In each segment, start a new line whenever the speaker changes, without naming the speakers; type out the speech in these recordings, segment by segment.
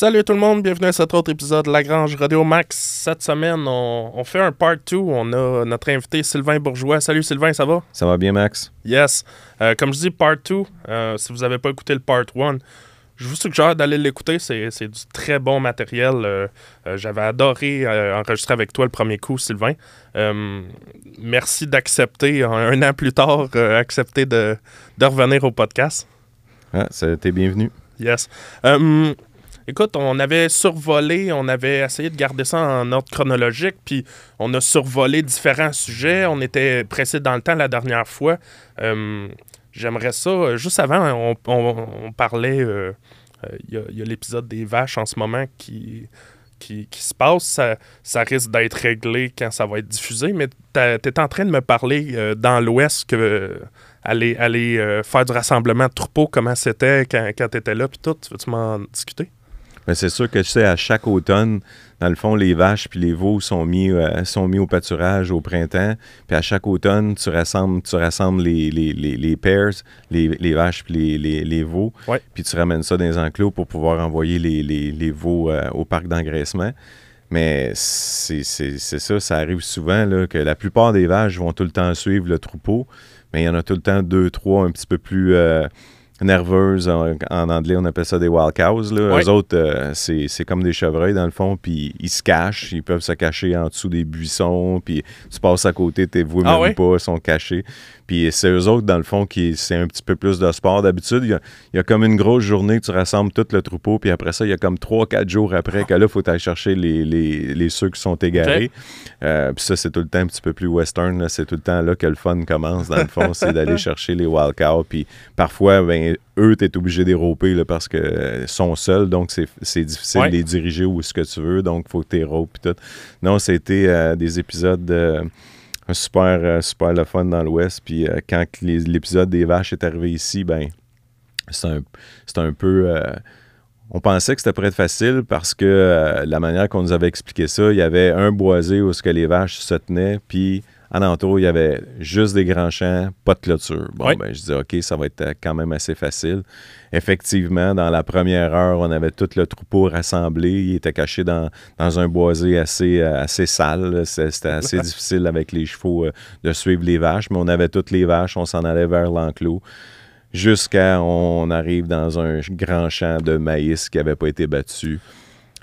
Salut tout le monde, bienvenue à cet autre épisode de La Grange Radio Max. Cette semaine, on, on fait un part 2. On a notre invité Sylvain Bourgeois. Salut Sylvain, ça va?
Ça va bien, Max?
Yes. Euh, comme je dis, part 2, euh, si vous n'avez pas écouté le part 1, je vous suggère d'aller l'écouter. C'est du très bon matériel. Euh, J'avais adoré enregistrer avec toi le premier coup, Sylvain. Merci d'accepter, un, an plus tard, accepter de, de revenir au podcast.
Ah, t'es bienvenu.
Yes. Écoute, on avait survolé, on avait essayé de garder ça en ordre chronologique, puis on a survolé différents sujets. On était pressé dans le temps la dernière fois. Euh, J'aimerais ça. euh, Juste avant, on, parlait. euh, Il y a, l'épisode des vaches en ce moment qui. Qui, se passe, ça, ça risque d'être réglé quand ça va être diffusé, mais tu es en train de me parler dans l'Ouest que aller, aller faire du rassemblement de troupeaux, comment c'était quand, quand tu étais là, puis tout. Tu veux-tu m'en discuter?
Mais c'est sûr que tu sais, à chaque automne, dans le fond, les vaches puis les veaux sont mis, euh, sont mis au pâturage au printemps. Puis à chaque automne, tu rassembles, tu rassembles les, les, les, les pairs, les, les vaches puis les, les, les veaux.
Ouais.
Puis tu ramènes ça dans les enclos pour pouvoir envoyer les, les, les veaux euh, au parc d'engraissement. Mais c'est ça, ça arrive souvent là, que la plupart des vaches vont tout le temps suivre le troupeau, mais il y en a tout le temps deux, trois un petit peu plus euh, nerveuses. En, en anglais, on appelle ça des wild cows. Là. Eux autres, euh, c'est comme des chevreuils dans le fond, puis ils se cachent, ils peuvent se cacher en dessous des buissons, puis tu passes à côté, tes vois
Ah
même pas, ils sont cachés. Puis c'est eux autres, dans le fond, qui c'est un petit peu plus de sport. D'habitude, il y y a comme une grosse journée que tu rassembles tout le troupeau, puis après ça, il y a comme 3-4 jours après que là, il faut aller chercher les, les, les ceux qui sont égarés. Euh, puis ça, c'est tout le temps un petit peu plus western. C'est tout le temps là que le fun commence, dans le fond, c'est d'aller chercher les wild cows. Puis parfois, ben, eux, tu es obligé d'éroper parce qu'ils sont seuls, donc c'est difficile
Ouais.
de les diriger où ce que tu veux, donc il faut que tu éropes puis tout. Non, c'était euh, des épisodes euh, super, euh, super le fun dans l'Ouest. Puis euh, quand que l'épisode des vaches est arrivé ici, ben c'est un, un peu... euh, on pensait que c'était prêt être facile parce que euh, la manière qu'on nous avait expliqué ça, il y avait un boisé où ce que les vaches se tenaient, puis alentour, il y avait juste des grands champs, pas de clôture. Bon,
Oui.
ben, je disais, OK, ça va être euh, quand même assez facile. Effectivement, dans la première heure, on avait tout le troupeau rassemblé. Il était caché dans, dans un boisé assez, euh, assez sale. C'était assez difficile avec les chevaux euh, de suivre les vaches, mais on avait toutes les vaches, on s'en allait vers l'enclos jusqu'à on arrive dans un grand champ de maïs qui n'avait pas été battu.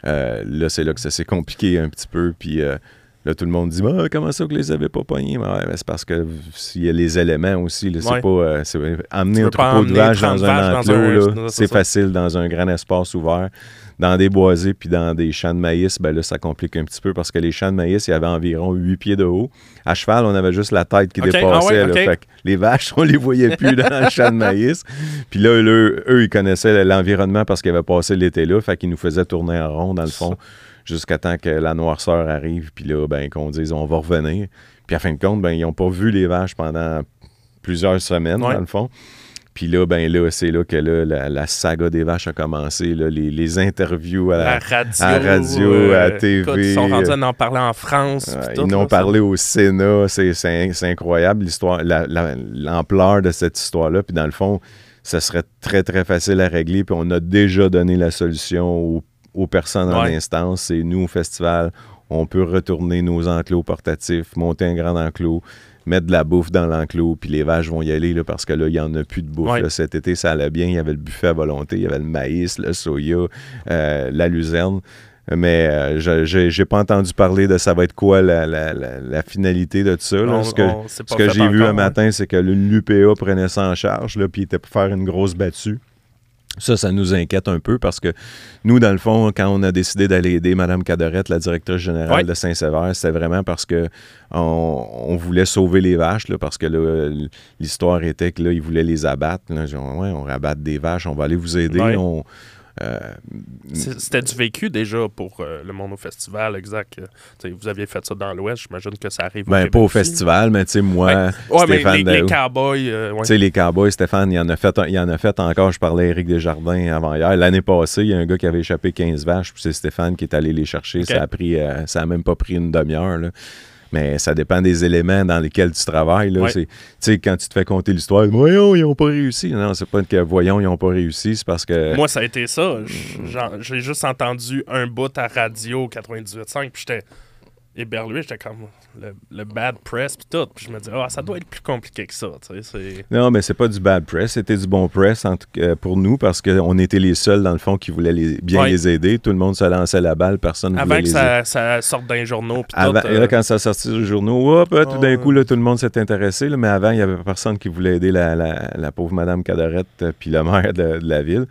Euh, là, c'est là que ça s'est compliqué un petit peu. Puis euh, là, tout le monde dit Ah, Comment ça que les avez pas pognés? Ouais, C'est parce que s'il y a les éléments aussi. là, c'est
Ouais.
pas. euh, c'est- amener
veux
un troupeau de vaches
30
dans un
dans
enclos,
un-
là,
c'est
facile dans un grand espace ouvert. Dans des boisés puis dans des champs de maïs, ben là, ça complique un petit peu parce que les champs de maïs, il y avait environ 8 pieds de haut. À cheval, on avait juste la tête qui dépassait.
ah ouais,
là.
ok.
Fait que les vaches, on les voyait plus dans le champ de maïs. Puis là, eux, eux, ils connaissaient l'environnement parce qu'ils avaient passé l'été là. Fait qu'ils nous faisaient tourner en rond, dans le fond, jusqu'à temps que la noirceur arrive. Puis là, ben, qu'on dise, on va revenir. Puis à fin de compte, ben, ils n'ont pas vu les vaches pendant plusieurs semaines,
Ouais.
dans le fond. Puis là, ben là, c'est là que là, la, la saga des vaches a commencé. là, les, les interviews à la,
La radio.
à la radio, à la TV.
écoute, ils sont rendus à en parler en France.
Ils
tout,
nous ont
là,
parlé au Sénat. C'est- C'est c'est incroyable l'histoire, la- la- l'ampleur de cette histoire-là. Puis dans le fond, ça serait très, très facile à régler. Puis on a déjà donné la solution aux, aux personnes en instance. C'est nous, au festival, on peut retourner nos enclos portatifs, monter un grand enclos, mettre de la bouffe dans l'enclos, puis les vaches vont y aller là, parce que là, il n'y en a plus de bouffe.
Ouais.
là. cet été, ça allait bien. Il y avait le buffet à volonté, il y avait le maïs, le soya, euh, la luzerne. Mais euh, je j'ai pas entendu parler de ça va être quoi la, la- la- la finalité de tout ça. là.
On-
ce que, ce j'ai vu un matin, c'est que l'UPA prenait ça en charge, là, puis il était pour faire une grosse battue. Ça, ça nous inquiète un peu parce que nous, dans le fond, quand on a décidé d'aller aider Mme Cadorette, la directrice générale de Saint-Sévère, c'était vraiment parce que on, on voulait sauver les vaches, là, parce que l'histoire était que là, ils voulaient les abattre. Là, ouais, on rabatte des vaches, on va aller vous aider. On,
C'était du vécu déjà pour euh, le monde au festival, exact. Euh, vous aviez fait ça dans l'Ouest, j'imagine que ça arrive.
ben,
Québec
pas au festival, mais tu sais, moi,
Ouais, ouais, mais
Stéphane
les, cowboys, euh, ouais.
Tu sais, les Cowboys, Stéphane, il en a fait, il en a fait encore. Je parlais à Éric Desjardins avant hier. L'année passée, il y a un gars qui avait échappé 15 vaches, puis c'est Stéphane qui est allé les chercher. Ça a pris, euh, ça a même pas pris une demi-heure. Mais ça dépend des éléments dans lesquels tu travailles. Là.
Ouais.
Tu sais, quand tu te fais compter l'histoire, voyons, ils n'ont pas réussi. Non, c'est pas que voyons, ils n'ont pas réussi, c'est parce que.
Moi, ça a été ça. Genre, J'ai juste entendu un bout à radio 98.5, puis j'étais éberlué. J'étais comme le, le bad press, puis tout. Puis je me dis, ah, ça doit être plus compliqué que ça. tu sais, c'est-
Non, mais c'est pas du bad press, c'était du bon press en tout cas, pour nous parce qu'on était les seuls dans le fond qui voulaient les- bien
Ouais.
les aider. Tout le monde se lançait la balle, personne ne
Avant
voulait
que
les
ça, ça sorte les journaux, puis
Avant-
tout.
et
euh,
là, quand ça sortit du journaux, hop, là, tout d'un coup, là, tout le monde s'est intéressé. là, mais avant, il n'y avait personne qui voulait aider la, la- la pauvre Madame Cadorette euh, puis le maire de, de la ville.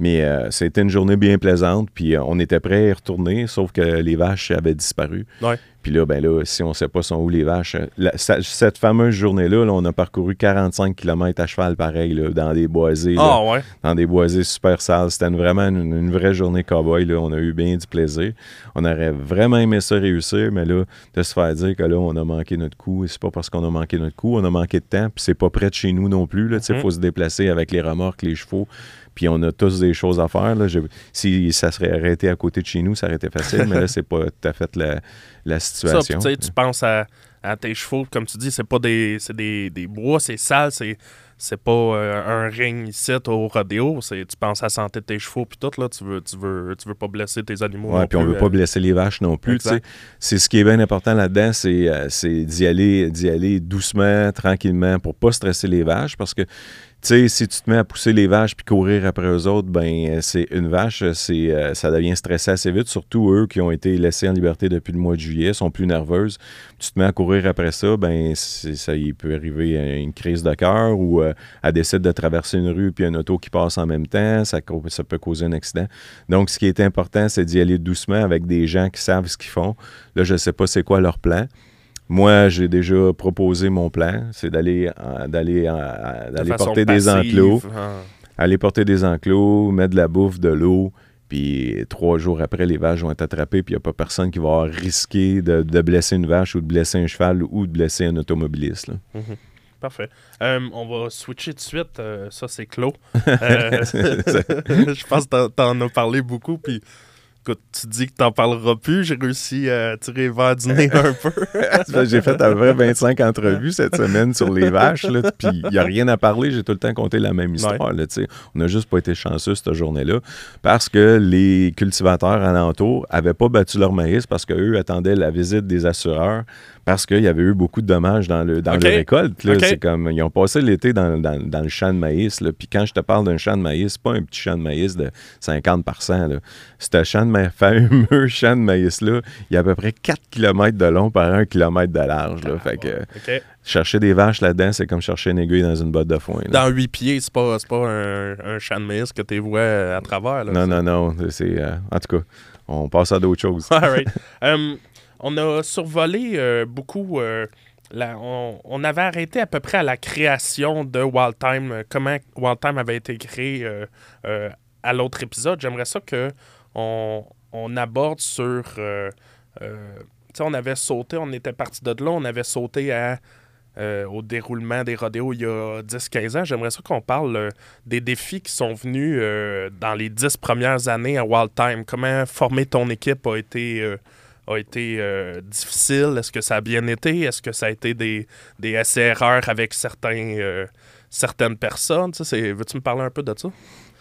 Mais euh, c'était une journée bien plaisante. Puis euh, on était prêts à y retourner, sauf que les vaches avaient disparu.
Ouais.
Puis là, ben là, si on ne sait pas sont où les vaches, euh, la- ça- cette fameuse journée-là, là, on a parcouru 45 km à cheval pareil, là, dans des boisés.
Ah ouais.
dans des boisés super sales. C'était une- vraiment une, une vraie journée cowboy. Là. On a eu bien du plaisir. On aurait vraiment aimé ça réussir, mais là, de se faire dire que là, on a manqué notre coup, et c'est pas parce qu'on a manqué notre coup, on a manqué de temps, puis c'est pas près de chez nous non plus. Il
Mhm.
faut se déplacer avec les remorques, les chevaux, puis on a tous des choses à faire. Là. Je- si ça serait arrêté à côté de chez nous, ça aurait été facile, mais là, c'est pas tout à fait la, la
Ça, puis
situation.
tu penses à, à tes chevaux, comme tu dis, c'est pas des, c'est des, des bois, c'est sale, c'est, c'est pas euh, un ring ici au rodéo. C'est, tu penses à la santé de tes chevaux, puis tout, là, tu veux, tu veux, tu veux pas blesser tes animaux.
Ouais, puis on veut pas
euh,
blesser les vaches non plus. C'est ce qui est bien important là-dedans, c'est euh, c'est d'y aller, d'y aller doucement, tranquillement, pour pas stresser les vaches, parce que sais, si tu te mets à pousser les vaches puis courir après eux autres, ben euh, c'est une vache, c'est euh, ça devient stressé assez vite. Surtout eux qui ont été laissés en liberté depuis le mois de juillet, sont plus nerveuses. Tu te mets à courir après ça, ben ça il peut arriver à une crise de cœur ou euh, elle décide de traverser une rue puis un auto qui passe en même temps, ça, peut causer un accident. Donc ce qui est important, c'est d'y aller doucement avec des gens qui savent ce qu'ils font. Là, je sais pas c'est quoi leur plan. Moi, j'ai déjà proposé mon plan, c'est d'aller d'aller
de
porter des enclos,
hein.
aller porter des enclos, mettre de la bouffe, de l'eau, puis trois jours après, les vaches vont être attrapées, puis il n'y a pas personne qui va avoir risqué de, de blesser une vache ou de blesser un cheval ou de blesser un automobiliste. là.
Parfait. Euh, on va switcher de suite. euh, ça, c'est clos. Euh, je pense que t'en- t'en as parlé beaucoup. Puis, écoute, tu dis que t'en parleras plus. J'ai réussi à tirer vers du nez un peu.
J'ai fait à près 25 entrevues cette semaine sur les vaches, puis il n'y a rien à parler. J'ai tout le temps compté la même histoire. là, on n'a juste pas été chanceux cette journée-là parce que les cultivateurs alentours n'avaient pas battu leur maïs parce qu'eux attendaient la visite des assureurs parce qu'il y avait eu beaucoup de dommages dans, le, dans leur récolte. là. C'est comme, ils ont passé l'été dans, dans- dans le champ de maïs. là. Puis quand je te parle d'un champ de maïs, c'est pas un petit champ de maïs de 50 là. Ce champ de maïs, fameux champ de maïs-là, il y a à peu près 4 km de long par 1 km de large. Là. Fait que
OK.
chercher des vaches là-dedans, c'est comme chercher une aiguille dans une botte de foin. là.
Dans huit pieds, c'est pas, c'est pas un, un champ de maïs que tu vois à travers. Là,
Non, non, non. Euh, en tout cas, on passe à d'autres choses.
All right. Um, on a survolé euh, beaucoup. euh, on, avait arrêté à peu près à la création de Wild Time, euh, comment Wild Time avait été créé à l'autre épisode. J'aimerais ça que on, on aborde sur. tu sais, on avait sauté, on était parti de là, on avait sauté à. au déroulement des rodéos il y a 10-15 ans. J'aimerais ça qu'on parle des défis qui sont venus dans les 10 premières années à Wild Time. Comment former ton équipe a été, a été euh, difficile? Est-ce que ça a bien été? Est-ce que ça a été des, des essais-erreurs avec certains, euh, certaines personnes? Veux-tu me parler un peu de ça?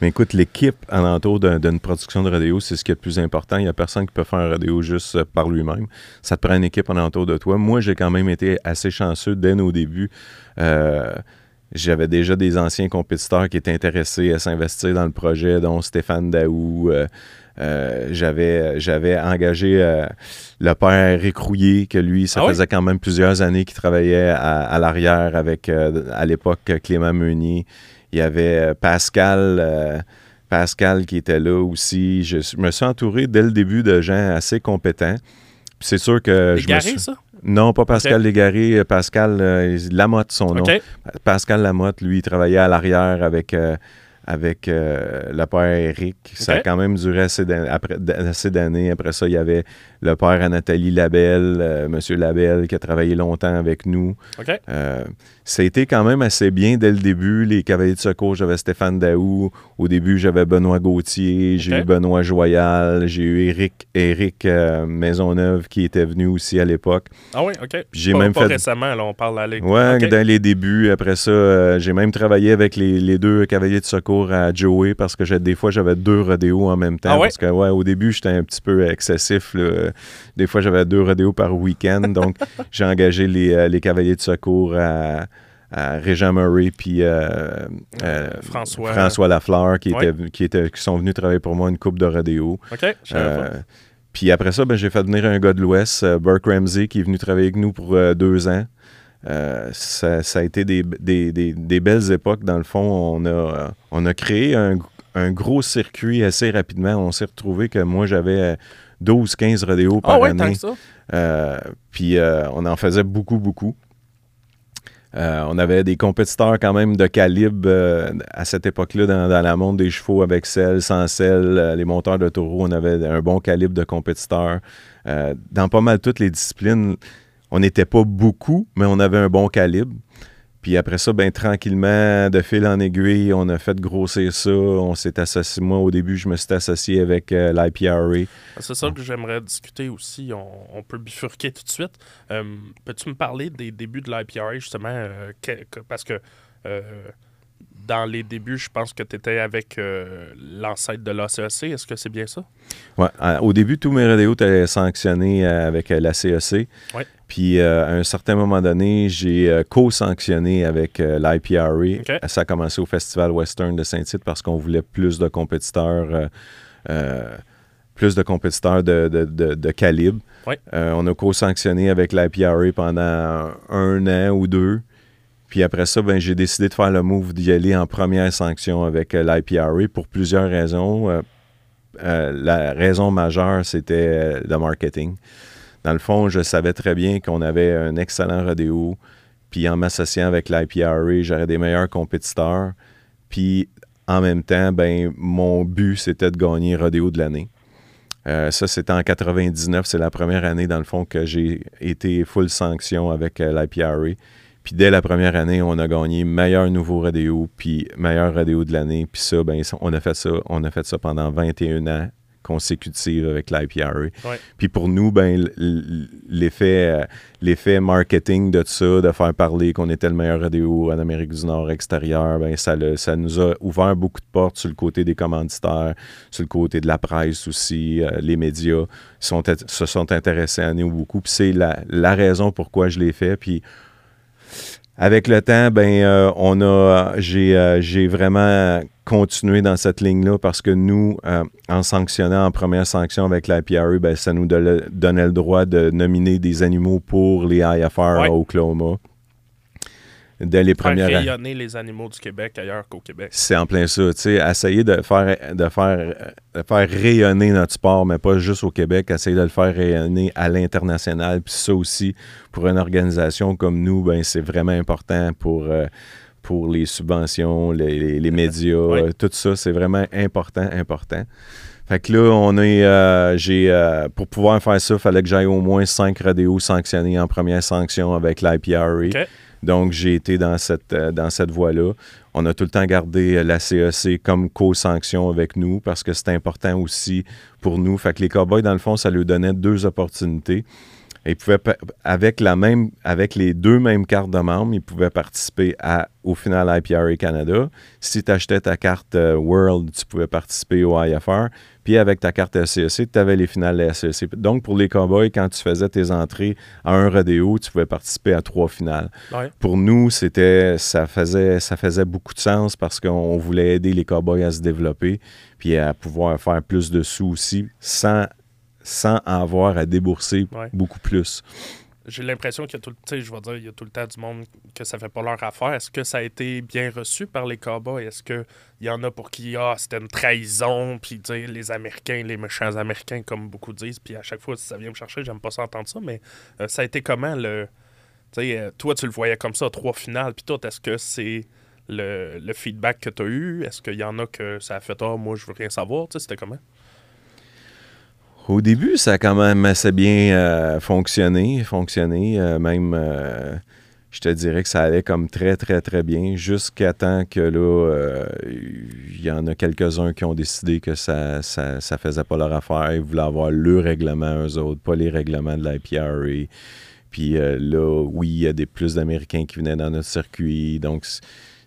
Mais écoute, l'équipe alentour d'un- d'une production de rodéo, c'est ce qui est le plus important. Il n'y a personne qui peut faire un rodéo juste euh, par lui-même. Ça te prend une équipe alentour de toi. Moi, j'ai quand même été assez chanceux dès nos débuts. J'avais déjà des anciens compétiteurs qui étaient intéressés à s'investir dans le projet, dont Stéphane Daou. Euh, j'avais, j'avais engagé euh, le père Écrouillé, que lui, ça
Ah oui?
faisait quand même plusieurs années qu'il travaillait à, à l'arrière avec, euh, à l'époque, Clément Meunier. Il y avait Pascal, Pascal qui était là aussi. Je, me suis entouré dès le début de gens assez compétents. C'est sûr que
Les
je me suis-
ça?
Non, pas Pascal Légaré, euh, Pascal Lamotte, son nom. Pascal Lamotte, lui, il travaillait à l'arrière avec, avec euh, le père Eric. Ça a quand même duré après- assez d'années. Après ça, il y avait le père à Nathalie Labelle, euh, Monsieur Labelle, qui a travaillé longtemps avec nous.
OK?
Euh, ça a été quand même assez bien dès le début. Les cavaliers de secours, j'avais Stéphane Daou. Au début, j'avais Benoît Gauthier. J'ai eu Benoît Joyal. J'ai eu Éric, Éric euh, Maisonneuve qui était venu aussi à l'époque.
Ah oui, OK.
J'ai même
pas
fait-
récemment, là, on parle à l'école.
Ouais, dans les débuts. Après ça, euh, j'ai même travaillé avec les, les deux cavaliers de secours à Joey parce que des fois, j'avais deux rodéos en même temps.
Ah ouais?
Parce que, ouais, au début, j'étais un petit peu excessif. là. Des fois, j'avais deux rodéos par week-end. donc, j'ai engagé les, euh, les cavaliers de secours à, à Régent Murray puis euh, euh,
François.
François Lafleur qui,
Ouais.
était, qui, était, qui sont venus travailler pour moi une coupe de rodéo.
OK, je savais
Euh, puis après ça, ben, j'ai fait venir un gars de l'Ouest, euh, Burke Ramsey, qui est venu travailler avec nous pour euh, deux ans. Euh, ça, ça a été des, des- des- des belles époques. Dans le fond, on a, euh, on a créé un, un gros circuit assez rapidement. On s'est retrouvé que moi, j'avais euh, 12-15 rodéos par
Ah ouais, tant
année. Euh, puis euh, on en faisait beaucoup, beaucoup. Euh, on avait des compétiteurs quand même de calibre euh, à cette époque-là dans, dans la monde des chevaux avec selle, sans selle, euh, les monteurs de taureau, on avait un bon calibre de compétiteurs. Dans pas mal toutes les disciplines, on n'était pas beaucoup, mais on avait un bon calibre. Puis après ça, ben tranquillement, de fil en aiguille, on a fait grossir ça. On s'est associé. Moi, au début, je me suis associé avec euh, l'IPRA.
C'est ça que j'aimerais discuter aussi. On, on peut bifurquer tout de suite. Euh, Peux-tu me parler des débuts de l'IPRA, justement? euh, que- que- parce que euh, dans les débuts, je pense que tu étais avec euh, l'ancêtre de l'ACEC. Est-ce que c'est bien ça?
Ouais, à- au début, tous mes rodéos étaient sanctionnés avec la CEC.
Ouais.
Puis euh, à un certain moment donné, j'ai euh, co-sanctionné avec euh, l'IPRA.
OK.
Ça a commencé au Festival Western de Saint-Tite parce qu'on voulait plus de compétiteurs, euh, plus de compétiteurs de, de- de- de calibre. On a co-sanctionné avec l'IPRA pendant un an ou deux. Puis après ça, ben, j'ai décidé de faire le move d'y aller en première sanction avec l'IPRA pour plusieurs raisons. La raison majeure, c'était le marketing. Dans le fond, je savais très bien qu'on avait un excellent rodéo. Puis en m'associant avec l'IPRA, j'aurais des meilleurs compétiteurs. Puis en même temps, ben, mon but, c'était de gagner rodéo de l'année. Euh, ça, c'était en 99. C'est la première année, dans le fond, que j'ai été full sanction avec euh, l'IPRA. Puis dès la première année, on a gagné meilleur nouveau rodéo, puis meilleur rodéo de l'année. Puis ça, ben, on a fait ça, on a fait ça pendant 21 ans consécutifs avec l'IPRA.
Ouais.
Puis pour nous, ben, l'effet, euh, l'effet marketing de ça, de faire parler qu'on était le meilleur rodéo en Amérique du Nord extérieur, ben, ça, le- ça nous a ouvert beaucoup de portes sur le côté des commanditaires, sur le côté de la presse aussi. euh, les médias sont, se sont intéressés à nous beaucoup. Puis c'est la, la raison pourquoi je l'ai fait. Puis avec le temps, ben, euh, on a, j'ai, euh, j'ai vraiment continué dans cette ligne-là parce que nous, euh, en sanctionnant en première sanction avec la PRA, ben, ça nous donnait, le droit de nominer des animaux pour les IFR
Ouais.
à Oklahoma. Dès les premières
rayonner les animaux du Québec ailleurs qu'au Québec.
c'est en plein ça, tu sais, essayer de faire, de faire, de faire rayonner notre sport, mais pas juste au Québec, essayer de le faire rayonner à l'international. Puis ça aussi, pour une organisation comme nous, ben c'est vraiment important pour, euh, pour les subventions, les, les- les médias, euh, tout ça, c'est vraiment important, important. Fait que là, on est, euh, j'ai, euh, pour pouvoir faire ça, il fallait que j'aille au moins cinq rodéos sanctionnés en première sanction avec l'IPRA.
OK.
Donc, j'ai été dans cette, euh, dans cette voie-là. On a tout le temps gardé la CEC comme co-sanction avec nous parce que c'est important aussi pour nous. Fait que les Cowboys, dans le fond, ça leur donnait deux opportunités. Ils pouvaient, pa- avec, la même, avec les deux mêmes cartes de membres, ils pouvaient participer à, au final IPRA Canada. Si tu achetais ta carte euh, World, tu pouvais participer au IFR. Puis avec ta carte SCEC, tu avais les finales de la. Donc, pour les Cowboys, quand tu faisais tes entrées à un rodéo, tu pouvais participer à trois finales
Ouais.
pour nous, c'était ça faisait ça faisait beaucoup de sens parce qu'on voulait aider les cowboys à se développer puis à pouvoir faire plus de sous aussi sans sans avoir à débourser
Ouais.
beaucoup plus.
J'ai l'impression qu'il y a tout le je vais dire, il y a tout le temps du monde que ça fait pas leur affaire. Est-ce que ça a été bien reçu par les Cowboys? Est-ce qu'il y en a pour qui, ah, c'était une trahison, puis les Américains, les méchants Américains, comme beaucoup disent, puis à chaque fois, si ça vient me chercher, j'aime pas ça entendre ça, mais euh, ça a été comment le. Euh, toi, tu le voyais comme ça, trois finales, puis toi, est-ce que c'est le, le feedback que tu as eu? Est-ce qu'il y en a que ça a fait Ah, moi, je veux rien savoir? C'était comment?
Au début, ça a quand même assez bien euh, fonctionné. fonctionné euh, même, euh, je te dirais que ça allait comme très, très, très bien, jusqu'à temps que là, il y en a quelques-uns qui ont décidé que ça, ça, ça faisait pas leur affaire. Ils voulaient avoir le règlement, eux autres, pas les règlements de l'IPRA. Puis là, oui, il y a des, plus d'Américains qui venaient dans notre circuit. Donc,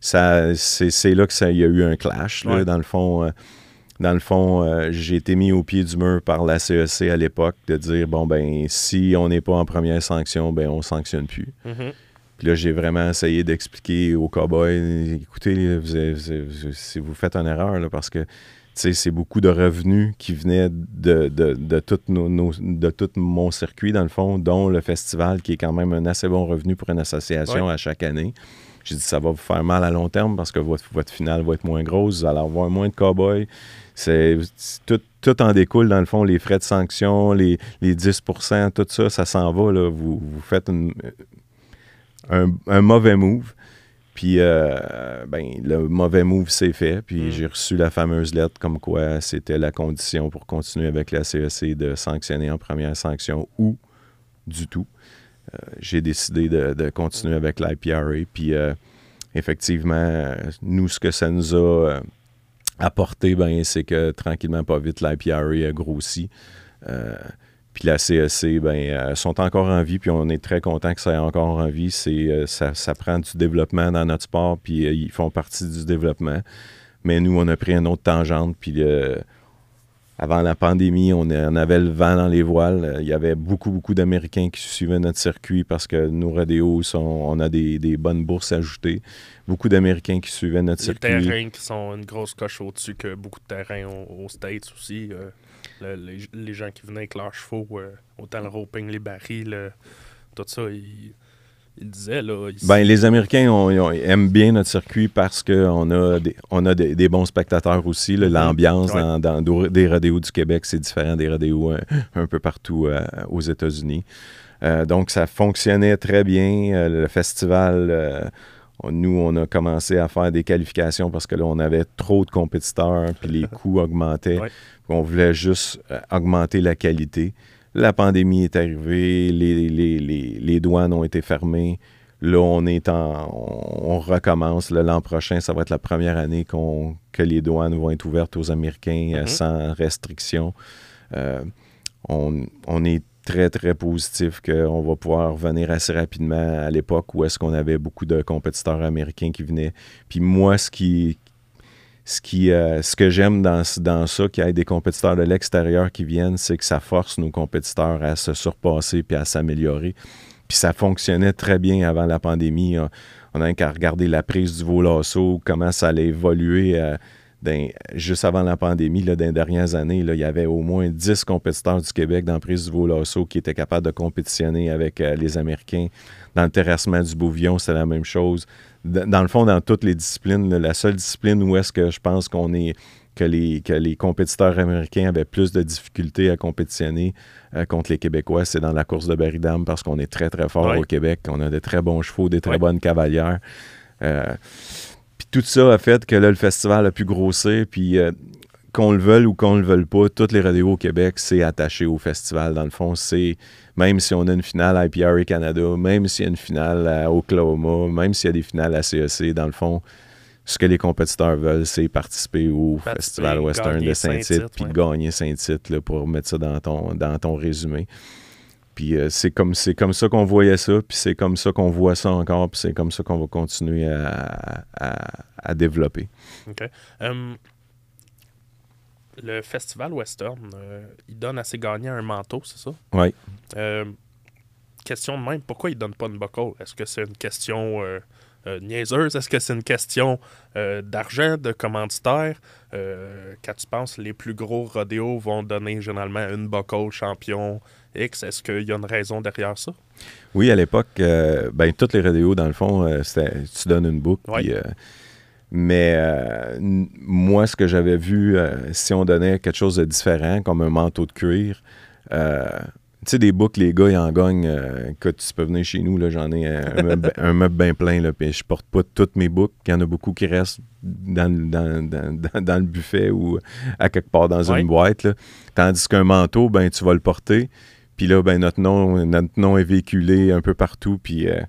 c'est, c'est là que ça, il y a eu un clash, là,
Ouais.
dans le fond. Dans le fond, euh, j'ai été mis au pied du mur par la CEC à l'époque de dire bon ben si on n'est pas en première sanction, ben on sanctionne plus.
Mhm.
Puis là, j'ai vraiment essayé d'expliquer aux cowboys écoutez, vous si vous faites une erreur, là, parce que tu sais, c'est beaucoup de revenus qui venaient de, de, de, tout nos- nos- de tout mon circuit, dans le fond, dont le festival, qui est quand même un assez bon revenu pour une association à chaque année. J'ai dit, ça va vous faire mal à long terme parce que votre, votre finale va être moins grosse, vous allez avoir moins de cow-boys. C'est tout, tout en découle, dans le fond, les frais de sanction, les, les 10% tout ça, ça s'en va. Là. Vous, vous faites une- un, un mauvais move. Puis, euh, ben, le mauvais move s'est fait. Puis,
Mm.
j'ai reçu la fameuse lettre comme quoi c'était la condition pour continuer avec la CEC de sanctionner en première sanction ou du tout. Euh, j'ai décidé de, de continuer avec l'IPRA. Puis, euh, effectivement, nous, ce que ça nous a apporté, ben, c'est que tranquillement, pas vite, l'IPRA a grossi. Euh, puis la CEC, ben, sont encore en vie, puis on est très content que ça ait encore en vie. Euh, ça, ça prend du développement dans notre sport, puis euh, ils font partie du développement. Mais nous, on a pris une autre tangente, puis avant la pandémie, on, avait le vent dans les voiles. Il y avait beaucoup, beaucoup d'Américains qui suivaient notre circuit parce que nos rodéos, sont, on a des, des bonnes bourses ajoutées. Beaucoup d'Américains qui suivaient notre
Les
circuit.
terrains qui sont une grosse coche au-dessus que beaucoup de terrains aux, aux States aussi. euh, le- les, les gens qui venaient avec leurs chevaux, euh, autant le roping, les barils, tout ça, ils, là.
Ben, les Américains aiment bien notre circuit parce qu'on a, des, on a des, des bons spectateurs aussi. L'ambiance
Ouais.
dans, des rodéos du Québec, c'est différent des rodéos euh, un peu partout euh, aux États-Unis. Euh, donc, ça fonctionnait très bien. Euh, le festival, nous, on a commencé à faire des qualifications parce que là, on avait trop de compétiteurs, puis les coûts augmentaient.
Ouais.
On voulait juste augmenter la qualité. La pandémie est arrivée, les, les- les- les douanes ont été fermées. Là, on est en, on, on recommence. L'an prochain, ça va être la première année qu'on, que les douanes vont être ouvertes aux Américains euh,
Mhm.
sans restriction. Euh, on, on est très, très positif qu'on va pouvoir revenir assez rapidement à l'époque où est-ce qu'on avait beaucoup de compétiteurs américains qui venaient. Puis moi, ce qui, euh, ce que j'aime dans, dans ça, qu'il y ait des compétiteurs de l'extérieur qui viennent, c'est que ça force nos compétiteurs à se surpasser puis à s'améliorer. Puis ça fonctionnait très bien avant la pandémie. On- On a qu'à regarder la prise du Volasso, comment ça allait évoluer euh, dans- juste avant la pandémie, là, dans les dernières années. Là, il y avait au moins 10 compétiteurs du Québec dans la prise du Volasso qui étaient capables de compétitionner avec euh, les Américains. Dans le terrassement du Bouvillon, c'est la même chose. Dans le fond, dans toutes les disciplines, là, la seule discipline où est-ce que je pense qu'on est que les, que les compétiteurs américains avaient plus de difficultés à compétitionner euh, contre les Québécois, c'est dans la course de Barry-Dam parce qu'on est très, très fort
Ouais.
au Québec. On a de très bons chevaux, des très
Ouais.
bonnes cavalières. Euh, tout ça a fait que là, le festival a pu grossir. Puis euh, qu'on le veuille ou qu'on le veuille pas, toutes les rodéos au Québec, c'est attaché au festival. Dans le fond, c'est même si on a une finale à IPRA Canada, même s'il y a une finale à Oklahoma, même s'il y a des finales à CEC, dans le fond, ce que les compétiteurs veulent, c'est participer au
Participer,
Festival Western de
Saint-Tite,
puis
ouais.
gagner Saint-Tite pour mettre ça dans ton, dans ton résumé. Puis euh, c'est comme, c'est comme ça qu'on voyait ça, puis c'est comme ça qu'on voit ça encore, puis c'est comme ça qu'on va continuer à, à- à développer.
OK. Hum, le festival Western, euh, il donne à ses gagnants un manteau, c'est ça?
Oui.
Euh, question de même, pourquoi il donne pas une buckle? Est-ce que c'est une question euh, niaiseuse? Est-ce que c'est une question d'argent, de commanditaire? Quand tu penses, les plus gros rodéos vont donner généralement une buckle champion X. Est-ce qu'il y a une raison derrière ça?
Oui, à l'époque, euh, ben, toutes les rodéos, dans le fond, euh, tu donnes une boucle.
Ouais.
euh, mais moi, ce que j'avais vu, si on donnait quelque chose de différent, comme un manteau de cuir, euh, sais, des books, les gars, ils en gagnent. écoute, tu peux venir chez nous, là, j'en ai un meuble, un meuble bien plein, là, puis je porte pas toutes mes books. Il y en a beaucoup qui restent dans, le- dans, dans- dans- dans le buffet ou à quelque part dans
Ouais.
une boîte. là. Tandis qu'un manteau, ben, tu vas le porter. Puis là, ben, notre nom, notre nom est véhiculé un peu partout. Puis, euh, tu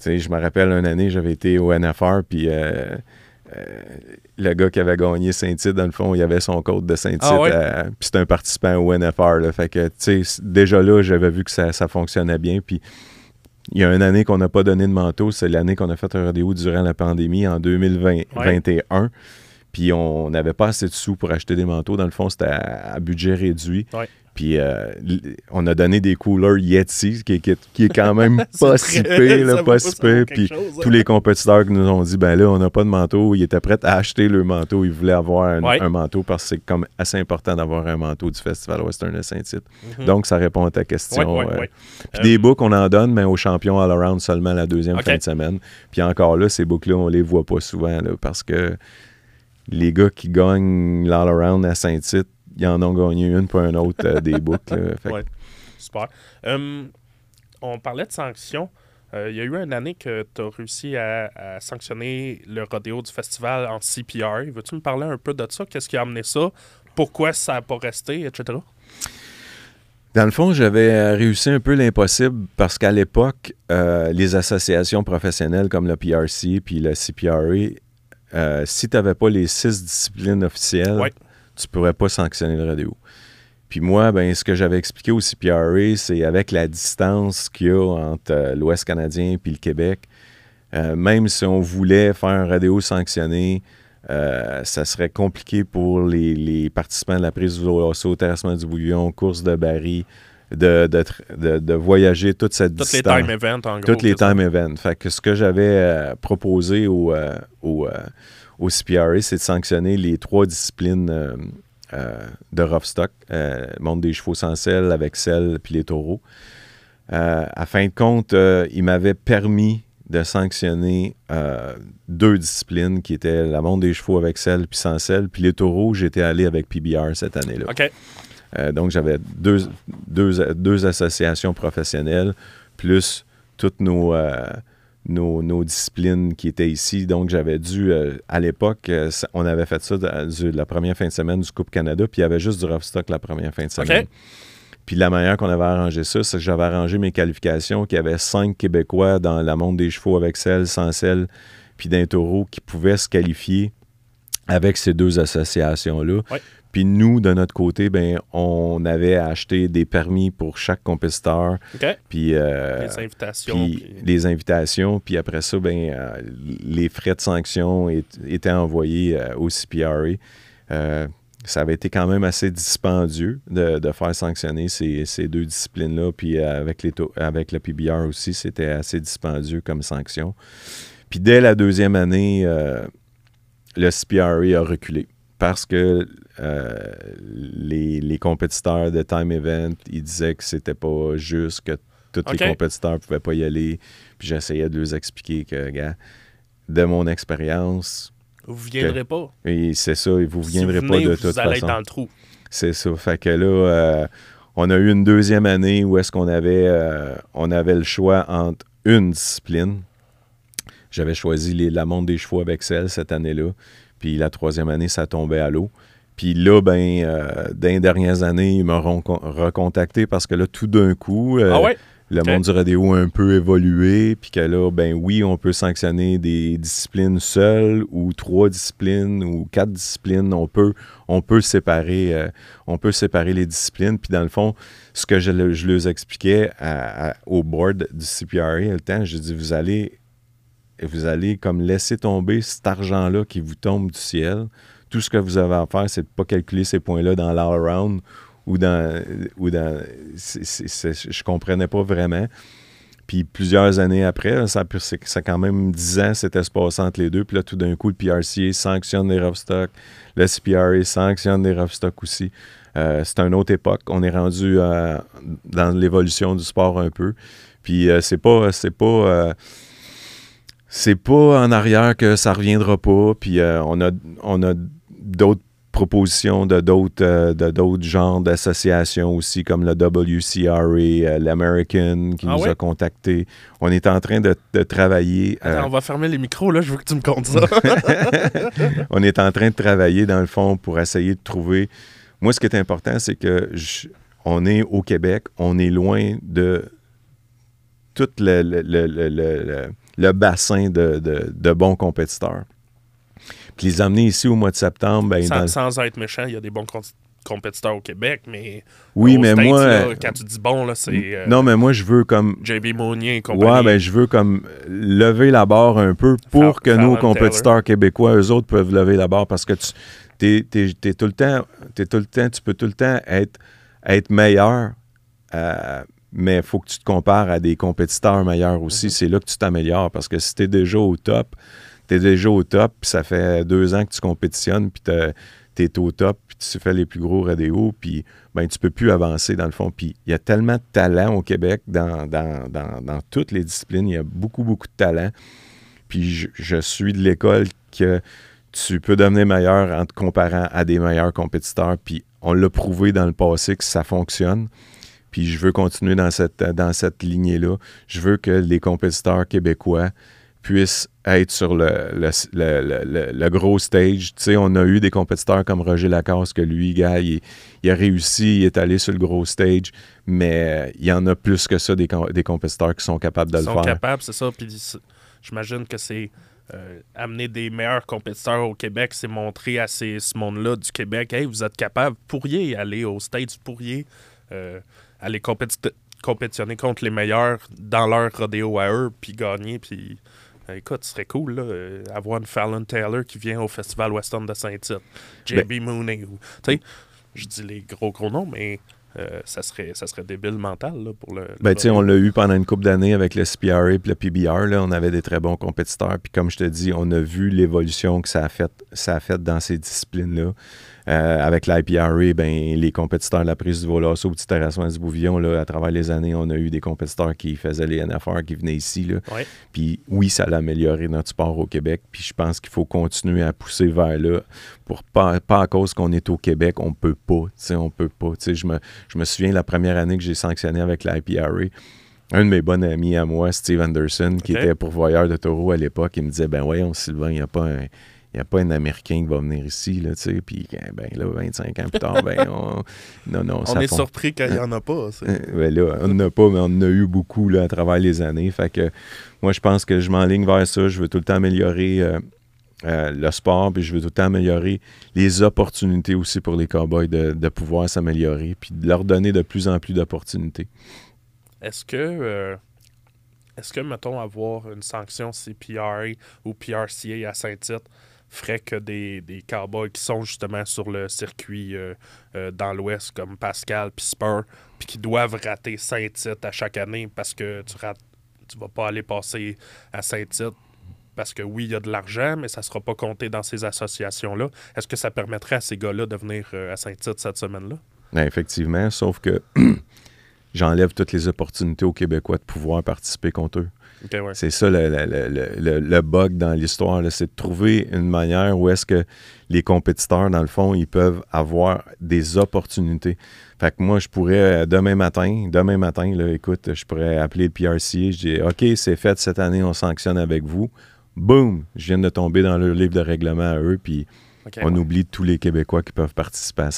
sais, je me rappelle une année, j'avais été au NFR, puis euh, euh, le gars qui avait gagné Saint-Tite, dans le fond, il avait son code de Saint-Tite.
Ah ouais?
puis c'était un participant au NFR. Là, fait que, tu sais, déjà là, j'avais vu que ça, ça fonctionnait bien. Puis il y a une année qu'on n'a pas donné de manteau, c'est l'année qu'on a fait un rodéo durant la pandémie en 2021. Puis on n'avait pas assez de sous pour acheter des manteaux. Dans le fond, c'était à, à budget réduit.
Ouais.
Puis euh, on a donné des couleurs Yeti, qui, qui est- qui est quand même pas si pire, pas si Puis
hein.
tous les compétiteurs qui nous ont dit, ben là, on n'a pas de manteau, ils étaient prêts à acheter le manteau, ils voulaient avoir un,
Ouais.
un manteau parce que c'est comme assez important d'avoir un manteau du Festival Western de Saint-Tite.
Mhm.
Donc, ça répond à ta question.
Ouais, ouais,
euh, puis
Euh,
des books, on en donne, mais aux champions all-around seulement la deuxième fin de semaine. Puis encore là, ces books-là, on les voit pas souvent là, parce que les gars qui gagnent l'all-around à Saint-Tite, ils en ont gagné une pour un autre euh, des que-
Ouais. Super. Hum, on parlait de sanctions. Euh, Il y a eu une année que tu as réussi à, à sanctionner le rodéo du festival en CPR. Veux-tu me parler un peu de ça? Qu'est-ce qui a amené ça? Pourquoi ça n'a pas resté, etc.?
Dans le fond, j'avais euh, réussi un peu l'impossible parce qu'à l'époque, euh, les associations professionnelles comme le PRC puis le CPRA, euh, si tu n'avais pas les six disciplines officielles,
Ouais.
tu ne pourrais pas sanctionner le rodéo. Puis moi, ben, ce que j'avais expliqué au CPRA, c'est avec la distance qu'il y a entre euh, l'Ouest canadien puis le Québec, euh, même si on voulait faire un rodéo sanctionné, euh, ça serait compliqué pour les, les participants de la prise du lasso, terrassement du bouillon, course de baril, de, de, de- de voyager toute cette
Toutes les
distance.
time events, en gros.
Toutes les time events. Fait que ce que j'avais euh, proposé au, euh, au, euh, au CPRA, c'est de sanctionner les trois disciplines euh, de rough stock, monde des chevaux sans selle, avec selle, puis les taureaux. À fin de compte, il m'avait permis de sanctionner deux disciplines qui étaient la monde des chevaux avec selle puis sans selle. Puis les taureaux, j'étais allé avec PBR cette année-là.
OK.
Euh, donc, j'avais deux, deux, deux associations professionnelles, plus toutes nos, euh, nos, nos disciplines qui étaient ici. Donc, j'avais dû, euh, à l'époque, on avait fait ça de, la première fin de semaine du Coupe Canada, puis il y avait juste du rough stock la première fin de semaine. Puis la manière qu'on avait arrangé ça, c'est que j'avais arrangé mes qualifications, qu'il y avait cinq Québécois dans la montre des chevaux avec selle, sans selle, puis d'un taureau qui pouvaient se qualifier avec ces deux associations-là.
Ouais.
Puis nous, de notre côté, ben, on avait acheté des permis pour chaque compétiteur,
OK.
puis, euh,
les invitations.
puis
puis-
les invitations, puis après ça, ben, euh, les frais de sanction est- étaient envoyés euh, au CPRA. Ça avait été quand même assez dispendieux de, de faire sanctionner ces, ces deux disciplines-là, puis avec, les taux- avec le PBR aussi, c'était assez dispendieux comme sanction. Puis dès la deuxième année, le CPRA a reculé parce que euh, les, les compétiteurs de Time Event, ils disaient que c'était pas juste, que tous les compétiteurs pouvaient pas y aller. Puis j'essayais de leur expliquer que, gars, de mon expérience,
Vous viendrez pas.
et c'est ça, vous
Si
viendrez
vous
pas de
vous
toute
allez
façon.
dans le trou.
C'est ça. Fait que là, euh, on a eu une deuxième année où est-ce qu'on avait, euh, on avait le choix entre une discipline. J'avais choisi les, la montre des chevaux avec celle cette année-là. Puis la troisième année, ça tombait à l'eau. Puis là, ben, euh, dans les dernières années, ils m'auront con- recontacté parce que là, tout d'un coup, euh,
ah ouais?
le monde du rodéo a un peu évolué, puis que là, ben oui, on peut sanctionner des disciplines seules ou trois disciplines ou quatre disciplines. On peut, on peut séparer, euh, on peut séparer les disciplines. Puis dans le fond, ce que je, je leur expliquais à- à- au board du CPRA le temps, je dis vous allez, vous allez comme laisser tomber cet argent-là qui vous tombe du ciel. Tout ce que vous avez à faire, c'est de ne pas calculer ces points-là dans l'all-around ou dans. Ou dans je comprenais pas vraiment. Puis plusieurs années après, ça, a quand même 10 ans, se passer entre les deux. Puis là, tout d'un coup, le PRCA sanctionne les rough. Le CPRA sanctionne les rough aussi. Euh, c'est une autre époque. On est rendu euh, dans l'évolution du sport un peu. Puis euh, c'est pas. C'est pas euh, c'est pas en arrière que ça reviendra pas. Puis euh, on a, on a d'autres propositions de d'autres euh, de d'autres genres d'associations aussi, comme le WCRA, euh, l'American, qui
Ah
nous a contactés. On est en train de, de travailler. euh,
Attends, on va fermer les micros, là. Je veux que tu me comptes ça.
on est en train de travailler, dans le fond, pour essayer de trouver. Moi, ce qui est important, c'est que je- on est au Québec, on est loin de tout le, le- le- le- le- bassin de, de- de bons compétiteurs. Puis les amener ici au mois de septembre, ben,
sans, être méchant, il y a des bons compétiteurs au Québec, mais.
Oui, mais
States,
moi.
là, quand tu dis bon, là, c'est. euh,
non, mais moi, je veux comme.
JB Mounier et compagnie.
Ouais, ben, je veux comme lever la barre un peu pour que nos compétiteurs québécois, eux autres, peuvent lever la barre parce que tu t'es, t'es- t'es tout le temps, t'es tout le temps, tu peux tout le temps être, être meilleur, euh, mais il faut que tu te compares à des compétiteurs meilleurs aussi. C'est là que tu t'améliores parce que si tu es déjà au top, tu es déjà au top, puis ça fait deux ans que tu compétitionnes, puis tu es au top, puis tu fais les plus gros radéos, puis ben, tu peux plus avancer dans le fond. Puis il y a tellement de talent au Québec dans, dans, dans, dans toutes les disciplines. Il y a beaucoup, beaucoup de talent. Puis je, je suis de l'école que tu peux devenir meilleur en te comparant à des meilleurs compétiteurs. Puis on l'a prouvé dans le passé que ça fonctionne. Puis je veux continuer dans cette, dans cette lignée-là. Je veux que les compétiteurs québécois puissent être sur le, le, le- le- gros stage. Tu sais, on a eu des compétiteurs comme Roger Lacasse, que lui, gars, il, il a réussi, il est allé sur le gros stage, mais euh, il y en a plus que ça, des, des compétiteurs qui sont capables de
Ils
le
sont
faire.
capables, c'est ça. Puis j'imagine que c'est euh, amener des meilleurs compétiteurs au Québec, c'est montrer à ces, ce monde-là du Québec, hey, vous êtes capable, vous pourriez aller States, vous pourriez euh, aller compéti- compétitionner contre les meilleurs dans leur rodéo à eux, puis gagner, puis. euh, Écoute, ce serait cool, là, euh, avoir une Fallon Taylor qui vient au Festival Western de Saint-Tite.
Ben
JB Mooney. ou- Tu sais, je dis les gros gros noms, mais euh, ça, serait, ça serait débile mental là, pour le. le
Ben, on l'a eu pendant une couple d'années avec le SPRA et le PBR. Là, on avait des très bons compétiteurs. Puis comme je te dis, on a vu l'évolution que ça a fait, ça a fait dans ces disciplines-là. Euh, avec l'IPRA, ben, les compétiteurs de la prise du Volasso, du terrassement du Bouvillon, là, à travers les années, on a eu des compétiteurs qui faisaient les NFR, qui venaient ici. Là.
Ouais.
Puis oui, ça a amélioré notre sport au Québec. Puis je pense qu'il faut continuer à pousser vers là. Pour pas, pas à cause qu'on est au Québec, on peut pas. On peut pas. Je me, je me souviens la première année que j'ai sanctionné avec l'IPRA. Un de mes bons amis à moi, Steve Anderson, qui était pourvoyeur de taureaux à l'époque, il me disait Ben voyons, Sylvain, il n'y a pas un. Il n'y a pas un Américain qui va venir ici, là, tu sais. Puis, ben là, 25 ans plus tard, ben, on... Non, non,
On
ça
est surpris qu'il n'y en a pas. c'est-
euh, ben là, on n'en a pas, mais on en a eu beaucoup là, à travers les années. Fait que moi, je pense que je m'enligne vers ça. Je veux tout le temps améliorer euh, euh, le sport, puis je veux tout le temps améliorer les opportunités aussi pour les cowboys de, de pouvoir s'améliorer, puis de leur donner de plus en plus d'opportunités.
Est-ce que, euh, est-ce que, mettons, avoir une sanction CPRA ou PRCA à Saint-Tite ferait que des, des cowboys qui sont justement sur le circuit euh, euh, dans l'Ouest, comme Pascal puis Spur, puis qui doivent rater Saint-Tite à chaque année parce que tu rates, tu vas pas aller passer à Saint-Tite parce que oui, il y a de l'argent, mais ça ne sera pas compté dans ces associations-là. Est-ce que ça permettrait à ces gars-là de venir euh, à Saint-Tite cette semaine-là?
Ben, effectivement, sauf que j'enlève toutes les opportunités aux Québécois de pouvoir participer contre eux.
Ouais.
C'est ça le, le- le- le- le- le bug dans l'histoire, c'est de trouver une manière où est-ce que les compétiteurs, dans le fond, ils peuvent avoir des opportunités. Fait que moi, je pourrais, euh, demain matin, demain matin, là, écoute, je pourrais appeler le PRCA, je dis, OK, c'est fait cette année, on sanctionne avec vous. Boum! Je viens de tomber dans leur livre de règlement à eux, puis on
ouais.
oublie tous les Québécois qui peuvent participer à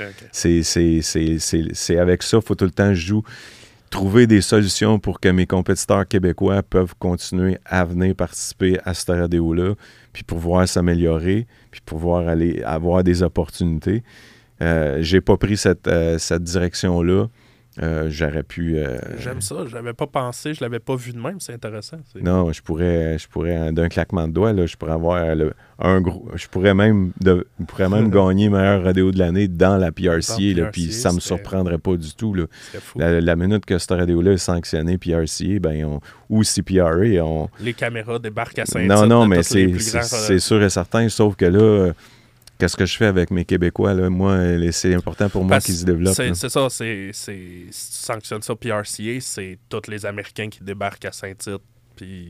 ok.
C'est, avec ça, il faut tout le temps que je joue. Trouver des solutions pour que mes compétiteurs québécois peuvent continuer à venir participer à ce radéo-là, puis pouvoir s'améliorer, puis pouvoir aller avoir des opportunités. Euh, j'ai pas pris cette, euh, cette direction-là. Euh, j'aurais pu. euh,
J'aime ça. Je l'avais pas pensé, je l'avais pas vu de même. C'est intéressant.
non, je pourrais, je pourrais d'un claquement de doigts, là, je pourrais avoir le- un gros. Je pourrais même, de, je pourrais même gagner meilleur radio de l'année dans la PRCA, là, puis ça me surprendrait pas du tout. Là.
Fou.
La, la minute que ce radio-là est sanctionné PRCA, ben on, ou CPRA, on.
Les caméras débarquent à saint
Non, non, mais c'est,
euh,
sûr et certain, sauf que là, euh, qu'est-ce que je fais avec mes Québécois? Là? Moi, c'est important pour moi qu'ils se développent.
C'est ça, c'est, si tu sanctionnes ça PRCA, c'est tous les Américains qui débarquent à Saint-Tite.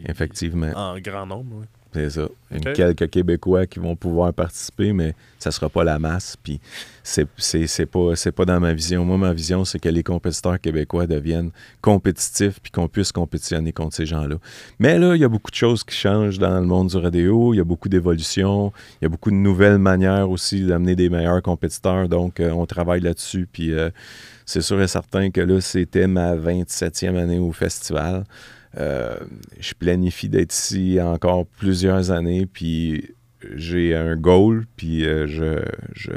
Effectivement.
En grand nombre, oui.
C'est ça. Une-
Ok.
Quelques Québécois qui vont pouvoir participer, mais ça sera pas la masse. Puis c'est c'est- c'est pas, c'est pas dans ma vision. Moi, ma vision, c'est que les compétiteurs québécois deviennent compétitifs puis qu'on puisse compétitionner contre ces gens-là. Mais là, il y a beaucoup de choses qui changent dans le monde du rodéo. Il y a beaucoup d'évolutions. Il y a beaucoup de nouvelles manières aussi d'amener des meilleurs compétiteurs. Donc, euh, on travaille là-dessus. Puis euh, c'est sûr et certain que là, c'était ma 27e année au festival. Euh, je planifie d'être ici encore plusieurs années, puis j'ai un goal, puis euh, je, je,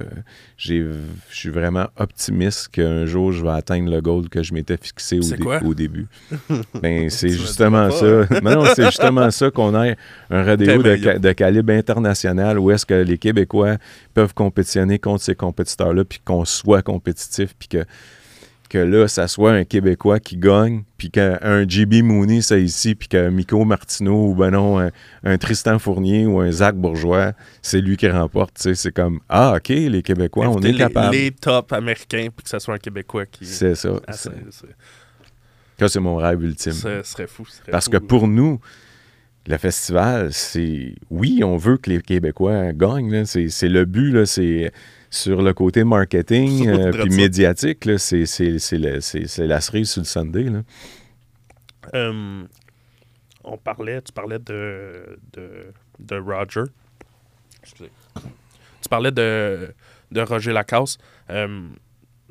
j'ai- je suis vraiment optimiste qu'un jour je vais atteindre le goal que je m'étais fixé au, dé- au début. Ben, c'est justement ça. Non, non, c'est justement ça qu'on ait un rodéo de, ca- de calibre international où est-ce que les Québécois peuvent compétitionner contre ces compétiteurs-là, puis qu'on soit compétitif, puis que que là, ça soit un Québécois qui gagne, puis qu'un JB Mooney, ça ici, puis qu'un Miko Martineau, ou ben non, un, un Tristan Fournier ou un Zach Bourgeois, c'est lui qui remporte. C'est comme, ah, OK, les Québécois, on est capable.
les top américains, puis que ce soit un Québécois qui.
C'est ça.
Ah, c'est-
C'est-
c'est-
Ça, c'est mon rêve ultime.
Ce serait fou. serait
Parce
fou.
que pour nous, le festival, c'est. Oui, on veut que les Québécois gagnent. C'est c'est le but. là. C'est sur le côté marketing euh, puis médiatique. C'est la cerise sur le Sunday. Là.
Euh, on parlait, tu parlais de, de, de Roger. Excusez. Tu parlais de, de Roger Lacasse. Euh,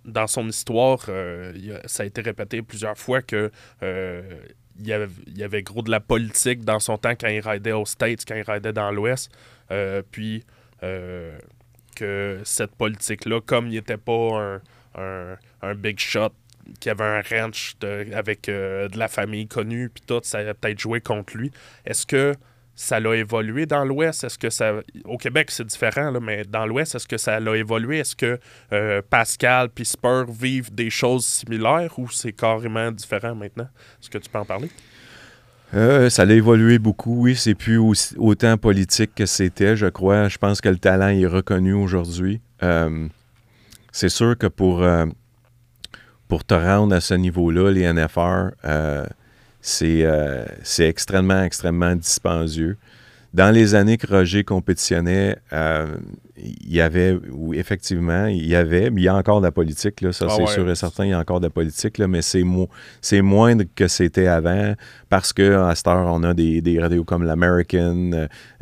dans son histoire, euh, ça a été répété plusieurs fois que euh, il y, avait, il y avait gros de la politique dans son temps quand il raidait aux States, quand il raidait dans l'Ouest. Euh, puis euh, que cette politique-là, comme il n'était pas un, un, big shot, qui avait un ranch avec euh, de la famille connue, puis tout, ça a peut-être joué contre lui. Est-ce que ça l'a évolué dans l'Ouest? Est-ce que ça. Au Québec, c'est différent, là, mais dans l'Ouest, est-ce que ça l'a évolué? Est-ce que euh, Pascal puis Spur vivent des choses similaires ou c'est carrément différent maintenant? Est-ce que tu peux en parler?
Euh, ça a évolué beaucoup, oui. C'est plus aussi- autant politique que c'était, je crois. Je pense que le talent est reconnu aujourd'hui. Euh, c'est sûr que pour, euh, pour te rendre à ce niveau-là, les NFR, c'est c'est extrêmement, extrêmement dispendieux. Dans les années que Roger compétitionnait, euh, il y avait, oui, effectivement, il y avait, mais il y a encore de la politique, là, ça
Ah
c'est
ouais.
sûr et certain, il y a encore de la politique, là, mais c'est mo- moindre que c'était avant parce qu'à cette heure, on a des, des radios comme l'American,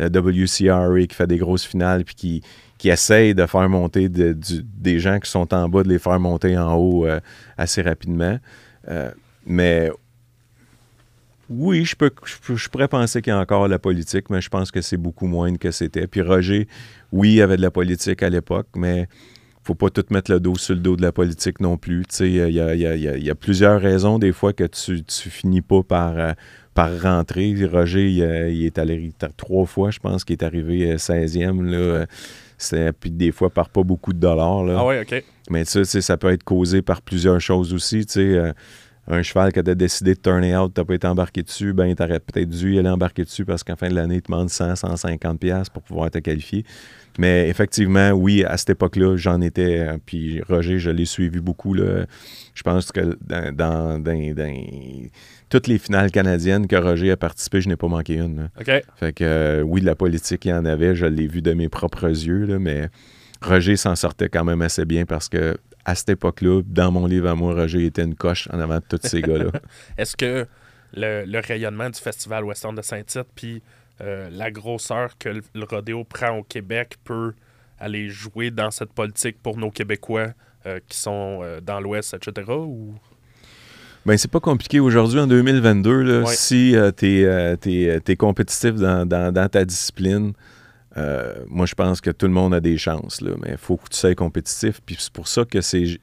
euh, WCRA qui fait des grosses finales puis qui, qui essaye de faire monter de- du- des gens qui sont en bas, de les faire monter en haut euh, assez rapidement. Euh, mais oui, je, peux, je, je pourrais penser qu'il y a encore de la politique, mais je pense que c'est beaucoup moins que c'était. Puis Roger, oui, il y avait de la politique à l'époque, mais faut pas tout mettre le dos sur le dos de la politique non plus. Tu sais, il y y y a- il y a plusieurs raisons des fois que tu, tu finis pas par, euh, par rentrer. Roger, il, euh, est allé trois fois, je pense, qu'il est arrivé euh, 16e. Là, euh, c'est- puis des fois par pas beaucoup de dollars. Là.
Ah ouais, OK.
Mais ça, ça peut être causé par plusieurs choses aussi. tu sais, euh, un cheval que tu as décidé de turner out, tu n'as pas été embarqué dessus, ben, tu aurais peut-être dû y aller embarquer dessus parce qu'en fin de l'année, tu demandes 100, 150$ piastres pour pouvoir te qualifier. Mais effectivement, oui, à cette époque-là, j'en étais. euh, Puis Roger, je l'ai suivi beaucoup. Là. Je pense que dans, dans- dans- dans toutes les finales canadiennes que Roger a participé, je n'ai pas manqué une.
OK.
Fait que euh, oui, de la politique, il y en avait, je l'ai vu de mes propres yeux, là, mais Roger s'en sortait quand même assez bien parce que à cette époque-là, dans mon livre à moi, Roger était une coche en avant de tous ces gars-là.
Est-ce que le, le rayonnement du Festival Western de Saint-Tite, puis euh, la grosseur que le, le rodéo prend au Québec peut aller jouer dans cette politique pour nos Québécois euh, qui sont euh, dans l'Ouest, etc. Ou...
Ben, c'est pas compliqué aujourd'hui, en 2022, là,
Ouais.
si tu es, compétitif dans, dans- dans ta discipline, euh, moi, je pense que tout le monde a des chances, là, mais il faut que tu sois compétitif. Puis c'est pour ça que ces,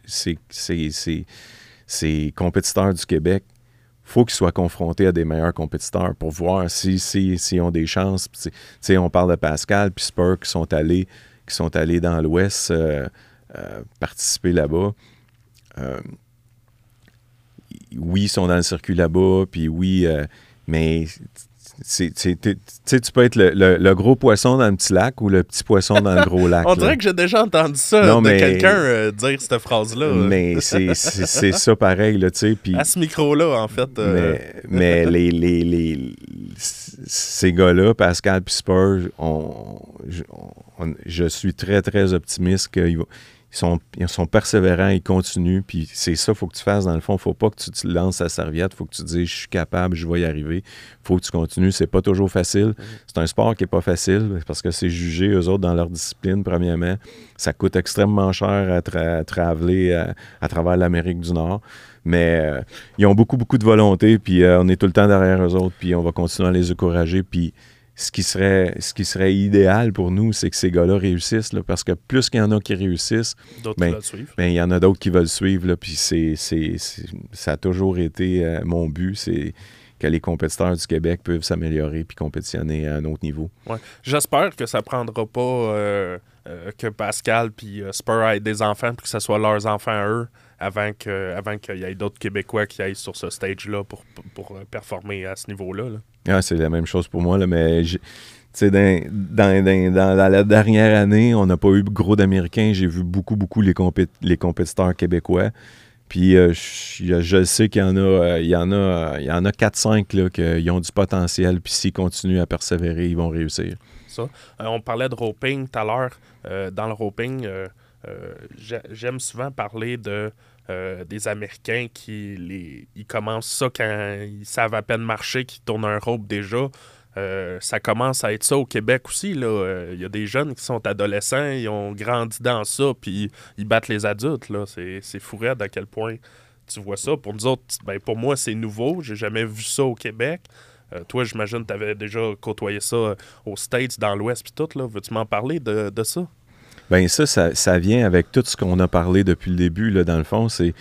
compétiteurs du Québec, faut qu'ils soient confrontés à des meilleurs compétiteurs pour voir si, si, s'ils ont des chances. Tu sais, on parle de Pascal puis Spur qui sont allés, qui sont allés dans l'Ouest euh, euh, participer là-bas. Oui, ils sont dans le circuit là-bas, puis oui, mais tu sais, tu peux être le, le- le gros poisson dans le petit lac ou le petit poisson dans le gros lac.
On
là.
dirait que j'ai déjà entendu ça
Non,
de
mais-
quelqu'un euh, dire cette phrase-là.
Mais c'est ça pareil, là, tu sais.
À ce micro-là, en fait. euh,
mais mais les, les, les- ces gars-là, Pascal puis Spurs, on- je, on- je suis très, très optimiste qu'ils vont- ils sont, ils sont persévérants, ils continuent, puis c'est ça faut que tu fasses dans le fond. faut pas que tu te lances la serviette, faut que tu dises « je suis capable, je vais y arriver ». faut que tu continues, c'est pas toujours facile. C'est un sport qui est pas facile, parce que c'est jugé, eux autres, dans leur discipline, premièrement. Ça coûte extrêmement cher à, tra- à traveler à, à travers l'Amérique du Nord. Mais euh, ils ont beaucoup, beaucoup de volonté, puis euh, on est tout le temps derrière eux autres, puis on va continuer à les encourager. Puis ce qui serait, ce qui serait idéal pour nous, c'est que ces gars-là réussissent, là, parce que plus qu'il y en a qui réussissent, ben, ben, il y en a d'autres qui veulent suivre, là, puis c'est, c'est- ça a toujours été euh, mon but, c'est que les compétiteurs du Québec peuvent s'améliorer puis compétitionner à un autre niveau.
Ouais. J'espère que ça prendra pas euh, euh, que Pascal puis Spur aient des enfants puis que ce soit leurs enfants à eux avant que avant qu'il y ait d'autres Québécois qui aillent sur ce stage-là pour, pour, euh, performer à ce niveau-là. là.
Ah, c'est la même chose pour moi, là, mais dans, dans, dans- dans- la dernière année, on n'a pas eu gros d'Américains. J'ai vu beaucoup, beaucoup les, compé- les compétiteurs québécois. Puis euh, je, je sais qu'il y en a, euh, il y en a, euh, il y en a 4-5 là, qui ont du potentiel. Puis s'ils continuent à persévérer, ils vont réussir.
Ça. On parlait de roping tout à l'heure. Dans le roping, j'aime souvent parler de euh, des Américains qui les, ils commencent ça quand ils savent à peine marcher, qui tournent un rope déjà. Euh, ça commence à être ça au Québec aussi. Euh, Il y a des jeunes qui sont adolescents, ils ont grandi dans ça, puis ils battent les adultes. là. C'est c'est fou raide à quel point tu vois ça. Pour nous autres, ben, pour moi, c'est nouveau. J'ai jamais vu ça au Québec. Euh, toi, j'imagine que tu avais déjà côtoyé ça euh, aux States, dans l'Ouest, puis tout. là. Veux-tu m'en parler de, de ça?
Ben ça, ça, vient avec tout ce qu'on a parlé depuis le début, là, dans le fond. C'est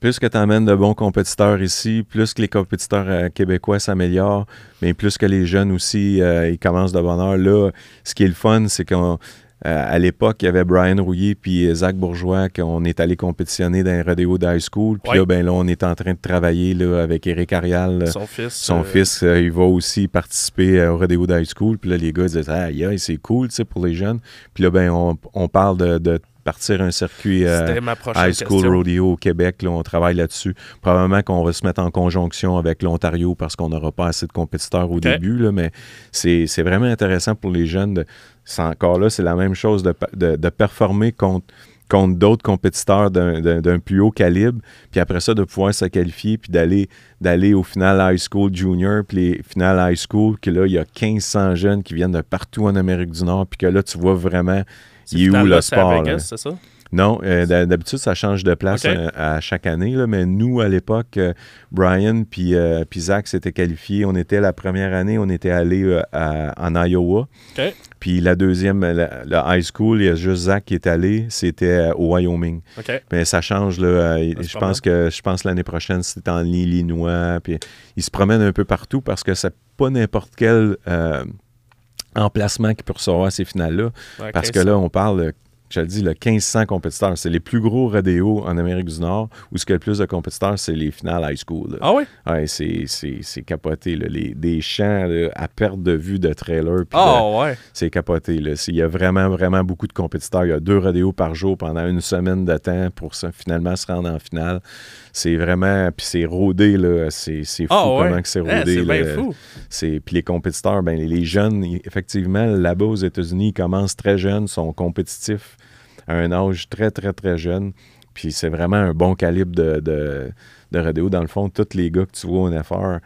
plus que tu amènes de bons compétiteurs ici, plus que les compétiteurs euh, québécois s'améliorent, mais plus que les jeunes aussi, euh, ils commencent de bonne heure. Là, ce qui est le fun, c'est qu'on à l'époque, il y avait Brian Rouillé puis Zach Bourgeois qu'on est allé compétitionner dans les rodéos d'high school. Puis
Ouais.
là, ben là, on est en train de travailler là, avec Eric Arial. là,
Son fils.
son
euh,
fils, euh, il va aussi participer euh, au rodéo d'high school. Puis là, les gars disaient, aïe, aïe, c'est cool, tu sais, pour les jeunes. Puis là, ben, on, on parle de, de partir un circuit euh, high school
question.
rodeo au Québec. Là, on travaille là-dessus. Probablement qu'on va se mettre en conjonction avec l'Ontario parce qu'on n'aura pas assez de compétiteurs au début. Là, mais c'est c'est vraiment intéressant pour les jeunes. de- c'est encore là, c'est la même chose de, de, de performer contre contre d'autres compétiteurs d'un- plus haut calibre, puis après ça, de pouvoir se qualifier, puis d'aller d'aller au final high school junior, puis les finales high school, que là, il y a 1500 jeunes qui viennent de partout en Amérique du Nord, puis que là, tu vois vraiment, il est où le sport.
C'est ça?
Non, euh, d'hab- d'habitude, ça change de place euh, à chaque année, là, mais nous, à l'époque, euh, Brian puis euh, puis Zach s'étaient qualifiés. On était la première année, on était allé en Iowa. Puis la deuxième, la, la high school, il y a juste Zach qui est allé, c'était au Wyoming. Mais ça change, là. je pense que je pense l'année prochaine, c'est en Illinois. Puis ils se promènent un peu partout parce que c'est pas n'importe quel euh, emplacement qui peut recevoir ces finales-là.
Ouais,
Parce
15.
que là, on parle, je le dis, le 1500 compétiteurs. C'est les plus gros rodéos en Amérique du Nord où ce qu'il y a le plus de compétiteurs, c'est les finales high school. là.
Ah oui?
Ouais, c'est, c'est, c'est capoté. là. Les, des champs là, à perte de vue de trailer.
Ah ouais.
c'est capoté. Là. C'est- Il y a vraiment, vraiment beaucoup de compétiteurs. Il y a deux rodéos par jour pendant une semaine de temps pour finalement se rendre en finale. C'est vraiment... Puis c'est rodé, là. C'est, c'est fou
Ah ouais?
comment que c'est
Eh,
rodé.
c'est bien
là.
fou.
C'est, puis les compétiteurs, ben, les, les jeunes, effectivement, là-bas aux États-Unis, ils commencent très jeunes, sont compétitifs à un âge très, très, très jeune. Puis c'est vraiment un bon calibre de, de, de rodéo. Dans le fond, tous les gars que tu vois au NFR,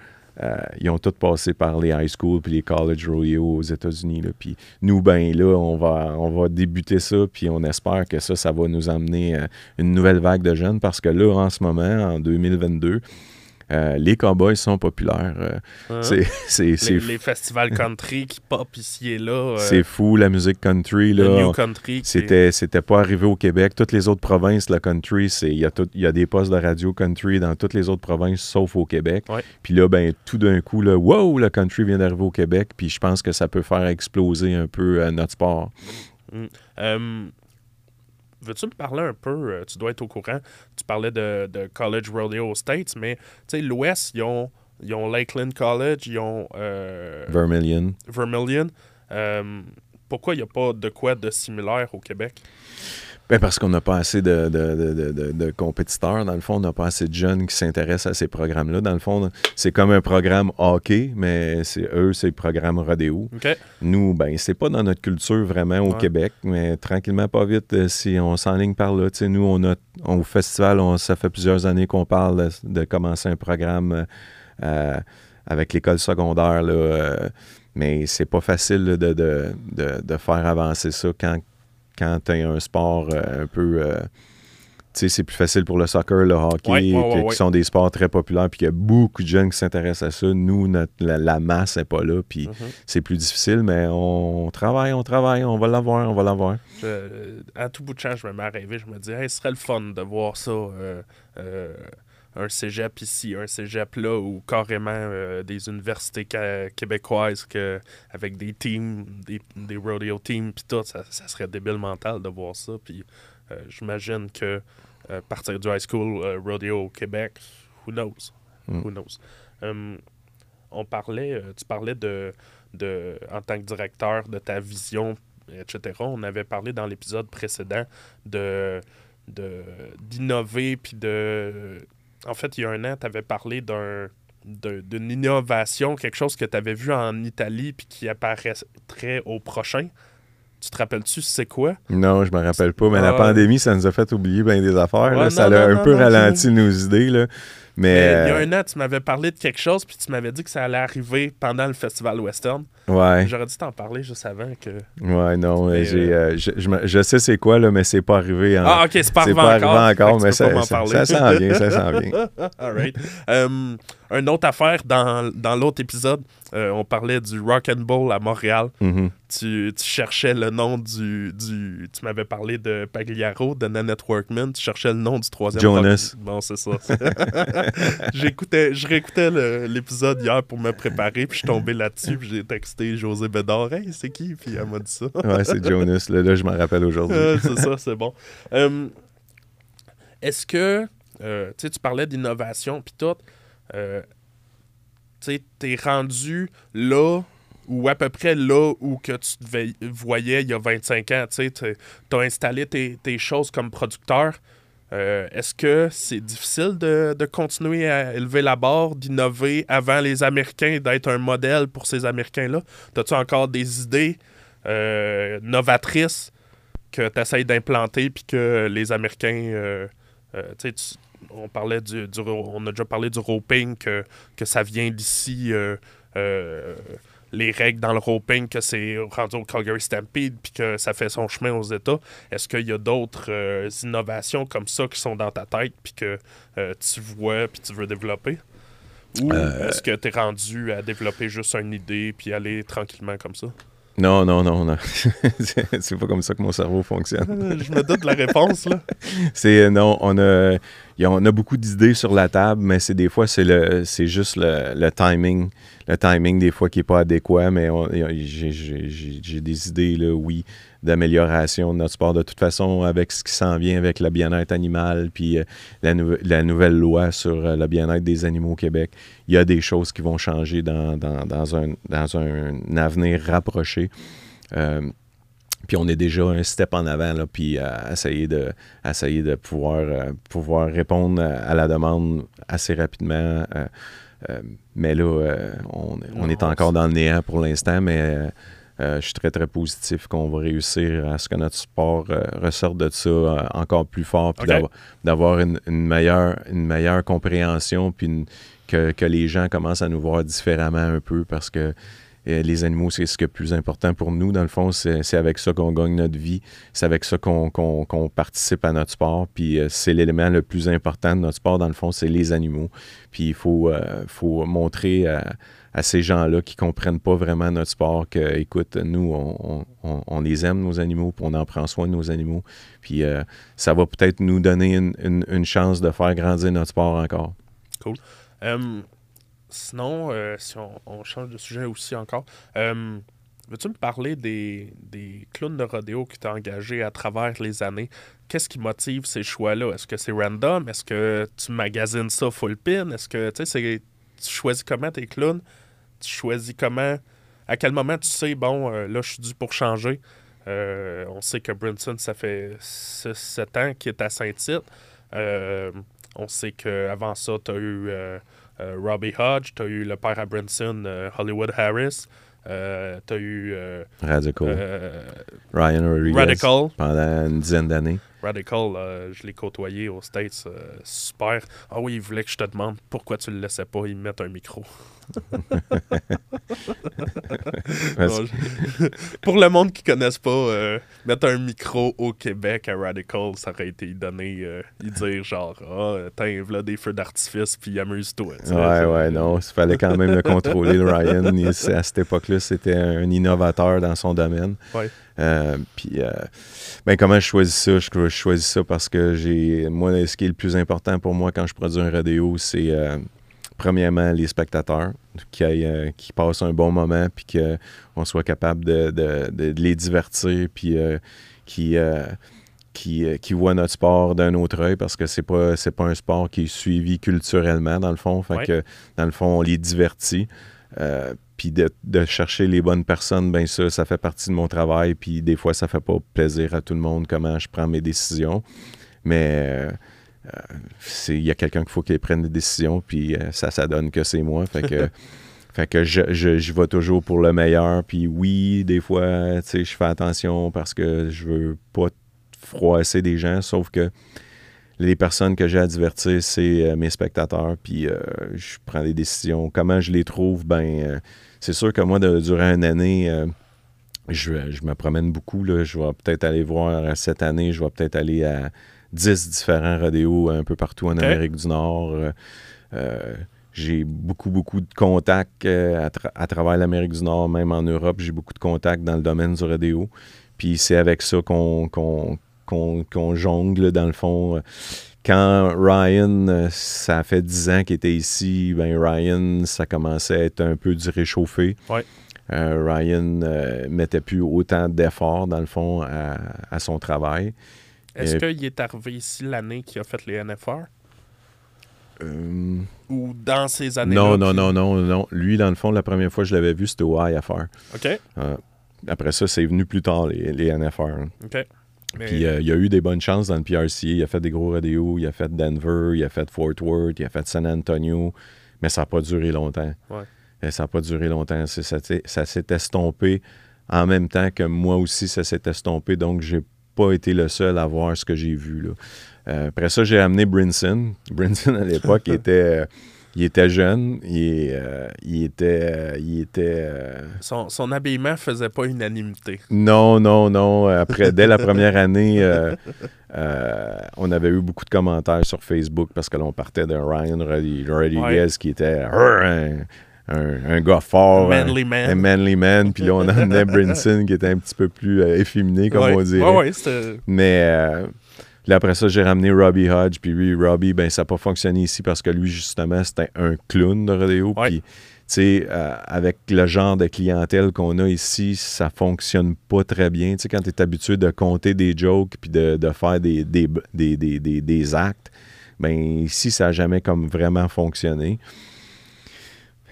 euh, ils ont tous passé par les high school puis les college rodeo aux États-Unis. Puis nous, ben là, on va, on va débuter ça, puis on espère que ça, ça va nous amener euh, une nouvelle vague de jeunes parce que là, en ce moment, en 2022, euh, les cowboys sont populaires. Euh,
Hein?
c'est,
les, les festivals country qui pop ici et là. euh,
c'est fou, la musique country.
le
Là,
New Country.
C'était, c'était pas arrivé au Québec. Toutes les autres provinces, le country, c'est, il y, a tout- il y a des postes de radio country dans toutes les autres provinces, sauf au Québec.
Ouais.
Puis là, ben, tout d'un coup, là, wow, le country vient d'arriver au Québec. Puis je pense que ça peut faire exploser un peu euh, notre sport.
Euh, Veux-tu me parler un peu, euh, tu dois être au courant, tu parlais de, de College Rodeo aux States, mais tu sais, l'Ouest, ils ont ils ont Lakeland College, ils ont euh,
Vermilion.
Vermilion. Euh, pourquoi il n'y a pas de quoi de similaire au Québec?
Ben parce qu'on n'a pas assez de, de, de, de, compétiteurs, dans le fond, on n'a pas assez de jeunes qui s'intéressent à ces programmes-là. Dans le fond, c'est comme un programme hockey, mais c'est eux, c'est le programme rodéo. Nous, ben, c'est pas dans notre culture vraiment au
Ouais.
Québec, mais tranquillement, pas vite, euh, si on s'enligne par là. Tu sais, nous, on a, on- au festival, on- ça fait plusieurs années qu'on parle de, commencer un programme euh, euh, avec l'école secondaire, là, euh, mais c'est pas facile là, de, de, de, de faire avancer ça quand, quand tu as un sport euh, un peu. euh, tu sais, c'est plus facile pour le soccer, le hockey,
Ouais, ouais, ouais,
que-
ouais.
qui sont des sports très populaires, puis qu'il y a beaucoup de jeunes qui s'intéressent à ça. Nous, notre- la, la masse n'est pas là, puis
Mhm.
c'est plus difficile, mais on travaille, on travaille, on va l'avoir, on va l'avoir.
Je- à tout bout de champ, je me mets à rêver. Je me dis, hey, ce serait le fun de voir ça. euh, euh, un cégep ici, un cégep là, ou carrément euh, des universités québécoises que, avec des teams, des, des rodeo teams, puis tout, ça, ça serait débile mental de voir ça. Puis euh, j'imagine que euh, partir du high school euh, rodeo au Québec, who knows?
Mm.
Who knows? Hum, on parlait, tu parlais de, de, en tant que directeur, de ta vision etc. On avait parlé dans l'épisode précédent de de- d'innover puis de en fait il y a un an tu avais parlé d'un d'une innovation quelque chose que tu avais vu en Italie puis qui apparaîtrait au prochain tu te rappelles-tu c'est quoi?
Non, je me rappelle pas, mais la
Ah.
pandémie, ça nous a fait oublier bien des affaires. là. Ça
non,
a
non,
un peu ralenti nos idées, là. Mais,
Mais il y a
euh,
un an tu m'avais parlé de quelque chose puis tu m'avais dit que ça allait arriver pendant le festival western
ouais,
j'aurais dû t'en parler juste avant que
ouais, non,
Mais,
j'ai, euh, je, je je sais c'est quoi, là, mais c'est pas arrivé. en-
ah ok c'est pas
c'est
arrivé
pas
encore,
arrivé encore, mais ça, ça, ça s'en vient, ça s'en vient.
All right. Euh, une autre affaire, dans, dans l'autre épisode, euh, on parlait du Rock and à Montréal.
Mhm.
Tu, tu cherchais le nom du... du tu m'avais parlé de Pagliaro, de Nanette Workman. Tu cherchais le nom du troisième
Jonas.
rock- Bon, c'est ça. J'écoutais, je réécoutais l'épisode hier pour me préparer, puis je suis tombé là-dessus, puis j'ai texté José Bédard. Hey, c'est qui? Puis elle m'a dit ça.
Ouais, c'est Jonas. Là, là, je m'en rappelle aujourd'hui.
Euh, c'est ça, c'est bon. Euh, Est-ce que, euh, tu parlais d'innovation puis tout, tu t'es rendu là ou à peu près là où que tu te voyais il y a 25 ans, tu t'as installé tes, tes choses comme producteur. Euh, Est-ce que c'est difficile de, continuer à élever la barre, d'innover avant les Américains, d'être un modèle pour ces Américains-là? As-tu encore des idées euh, novatrices que tu essayes d'implanter puis que les Américains. euh, on parlait du, du On a déjà parlé du roping, que, que ça vient d'ici. Les règles dans le roping, que c'est rendu au Calgary Stampede puis que ça fait son chemin aux États. Est-ce qu'il y a d'autres euh, innovations comme ça qui sont dans ta tête puis que euh, tu vois puis tu veux développer? Ou
Euh,
est-ce que tu es rendu à développer juste une idée puis aller tranquillement comme ça?
Non, non, non, non. c'est pas comme ça que mon cerveau fonctionne.
Je me doute de la réponse, là.
C'est non, on a- on a beaucoup d'idées sur la table, mais c'est des fois c'est le, c'est juste le, timing, le timing des fois qui est pas adéquat. Mais j'ai- des idées là, oui, d'amélioration de notre sport. De toute façon, avec ce qui s'en vient avec le bien-être animal, puis euh, la, nou- la nouvelle loi sur euh, le bien-être des animaux au Québec, il y a des choses qui vont changer dans un, dans un avenir rapproché. Euh, puis on est déjà un step en avant, là, puis à essayer de, à essayer de pouvoir, euh, pouvoir répondre à, la demande assez rapidement. euh, euh, mais là, euh, on, on est encore dans le néant pour l'instant, mais euh, euh, je suis très, très positif qu'on va réussir à ce que notre sport euh, ressorte de ça euh, encore plus fort, puis d'avoir- d'avoir une, une meilleure, une meilleure compréhension, puis une- que, que les gens commencent à nous voir différemment un peu, parce que euh, les animaux, c'est ce qui est le plus important pour nous. Dans le fond, c'est avec ça qu'on gagne notre vie. C'est avec ça qu'on participe à notre sport. Puis euh, c'est l'élément le plus important de notre sport, dans le fond, c'est les animaux. Puis il faut, euh, montrer à, ces gens-là qui comprennent pas vraiment notre sport que, écoute, nous, on, les aime, nos animaux, puis on en prend soin nos animaux. Puis euh, ça va peut-être nous donner une, chance de faire grandir notre sport encore.
Euh, sinon, euh, si on, change de sujet aussi encore, euh, veux-tu me parler des, des clowns de rodéo que tu as engagés à travers les années? Qu'est-ce qui motive ces choix-là? Est-ce que c'est random? Est-ce que tu magasines ça full pin? Est-ce que, tu choisis comment tes clowns, tu choisis comment, à quel moment tu sais, bon, euh, là, je suis dû pour changer? On sait que Brinson, ça fait 7 ans qu'il est à Saint-Tite. Euh, on sait qu'avant ça, tu as eu Robbie Hodge, tu as eu le père à Brinson, euh, Hollywood Harris, euh, tu as eu euh,
Radical.
euh,
Ryan Rodriguez.
Radical.
Pendant une dizaine d'années.
Radical, euh, je l'ai côtoyé aux States. euh, super. Ah oui, il voulait que je te demande pourquoi tu le laissais pas y mettre un micro.
Parce-
Non, je- Pour le monde qui ne connaisse pas, euh, mettre un micro au Québec à Radical, ça aurait été euh, y dire genre, ah, tiens, voilà des feux d'artifice, puis amuse-toi.
Ouais, ouais, non. Il fallait quand même le contrôler, le Ryan. Il- à cette époque-là, c'était un innovateur dans son domaine.
Ouais.
Euh, puis, euh, ben, comment je choisis ça? Je, je choisis ça parce que j'ai. Moi, ce qui est le plus important pour moi quand je produis un rodéo, c'est euh, premièrement les spectateurs qui, euh, qui passent un bon moment, puis qu'on soit capable de, de- de- de les divertir, puis euh, qui. euh, qui, qui voient notre sport d'un autre œil parce que c'est pas c'est pas un sport qui est suivi culturellement dans le fond. Fait
Ouais.
que dans le fond, on les divertit. Puis de, de chercher les bonnes personnes, ben ça, ça fait partie de mon travail. Puis des fois, ça fait pas plaisir à tout le monde comment je prends mes décisions. Mais euh, il y a quelqu'un qu'il faut qu'il prenne des décisions, puis euh, ça, ça donne que c'est moi. Fait que, fait que je, je, j'y vais toujours pour le meilleur. Puis oui, des fois, tu sais, je fais attention parce que je veux pas froisser des gens, sauf que les personnes que j'ai à divertir, c'est euh, mes spectateurs, puis euh, je prends des décisions. Comment je les trouve? Ben, euh, c'est sûr que moi, de- durant une année, euh, je, je me promène beaucoup. Là. Je vais peut-être aller voir euh, cette année, je vais peut-être aller à 10 différents rodéos un peu partout en. Amérique du Nord. Euh, j'ai beaucoup, beaucoup de contacts à, tra- à travers l'Amérique du Nord, même en Europe. J'ai beaucoup de contacts dans le domaine du rodéo. Puis c'est avec ça qu'on qu'on- qu'on- qu'on jongle, dans le fond. Quand Ryan, euh, ça fait 10 ans qu'il était ici, ben Ryan, ça commençait à être un peu du réchauffé.
Ouais.
Euh, Ryan euh, mettait plus autant d'efforts, dans le fond, à, à son travail.
Est-ce
Euh,
qu'il est arrivé ici l'année qu'il a fait les NFR?
Euh,
Ou dans ces années-là?
non, non, non, non, non. Lui, dans le fond, la première fois que je l'avais vu, c'était au IFR.
OK,
après ça, c'est venu plus tard, les, les NFR.
OK. Mais-
Puis euh, il a eu des bonnes chances dans le PRCA. Il a fait des gros rodéos, il a fait Denver, il a fait Fort Worth, il a fait San Antonio, mais ça n'a pas duré longtemps.
Ouais.
Euh, Ça n'a pas duré longtemps. Ça, s'est- ça s'est estompé en même temps que moi aussi, ça s'est estompé. Donc, j'ai pas été le seul à voir ce que j'ai vu. Là. Euh, après ça, j'ai amené Brinson. Brinson, à l'époque, était... il était jeune, il, euh, il était, euh, il était euh,
son, son habillement faisait pas unanimité.
non, non, non. Après, dès la première année, on avait eu beaucoup de commentaires sur Facebook parce que l'on partait de Ryan Rodri- Rodriguez
Ouais.
qui était un, un- un gars fort, un,
Manly man.
un manly man. Puis là, on amenait Brinson qui était un petit peu plus efféminé, comme
ouais.
on dirait.
Ouais.
Mais là, après ça, j'ai ramené Robbie Hodge. Puis lui, Robbie, ben, ça n'a pas fonctionné ici parce que lui, justement, c'était un clown de rodéo.
Ouais.
Puis, tu sais, euh, avec le genre de clientèle qu'on a ici, ça fonctionne pas très bien. Tu sais, quand tu es habitué de compter des jokes puis de, de faire des, des, des, des, des- des actes, ben ici, ça n'a jamais comme vraiment fonctionné.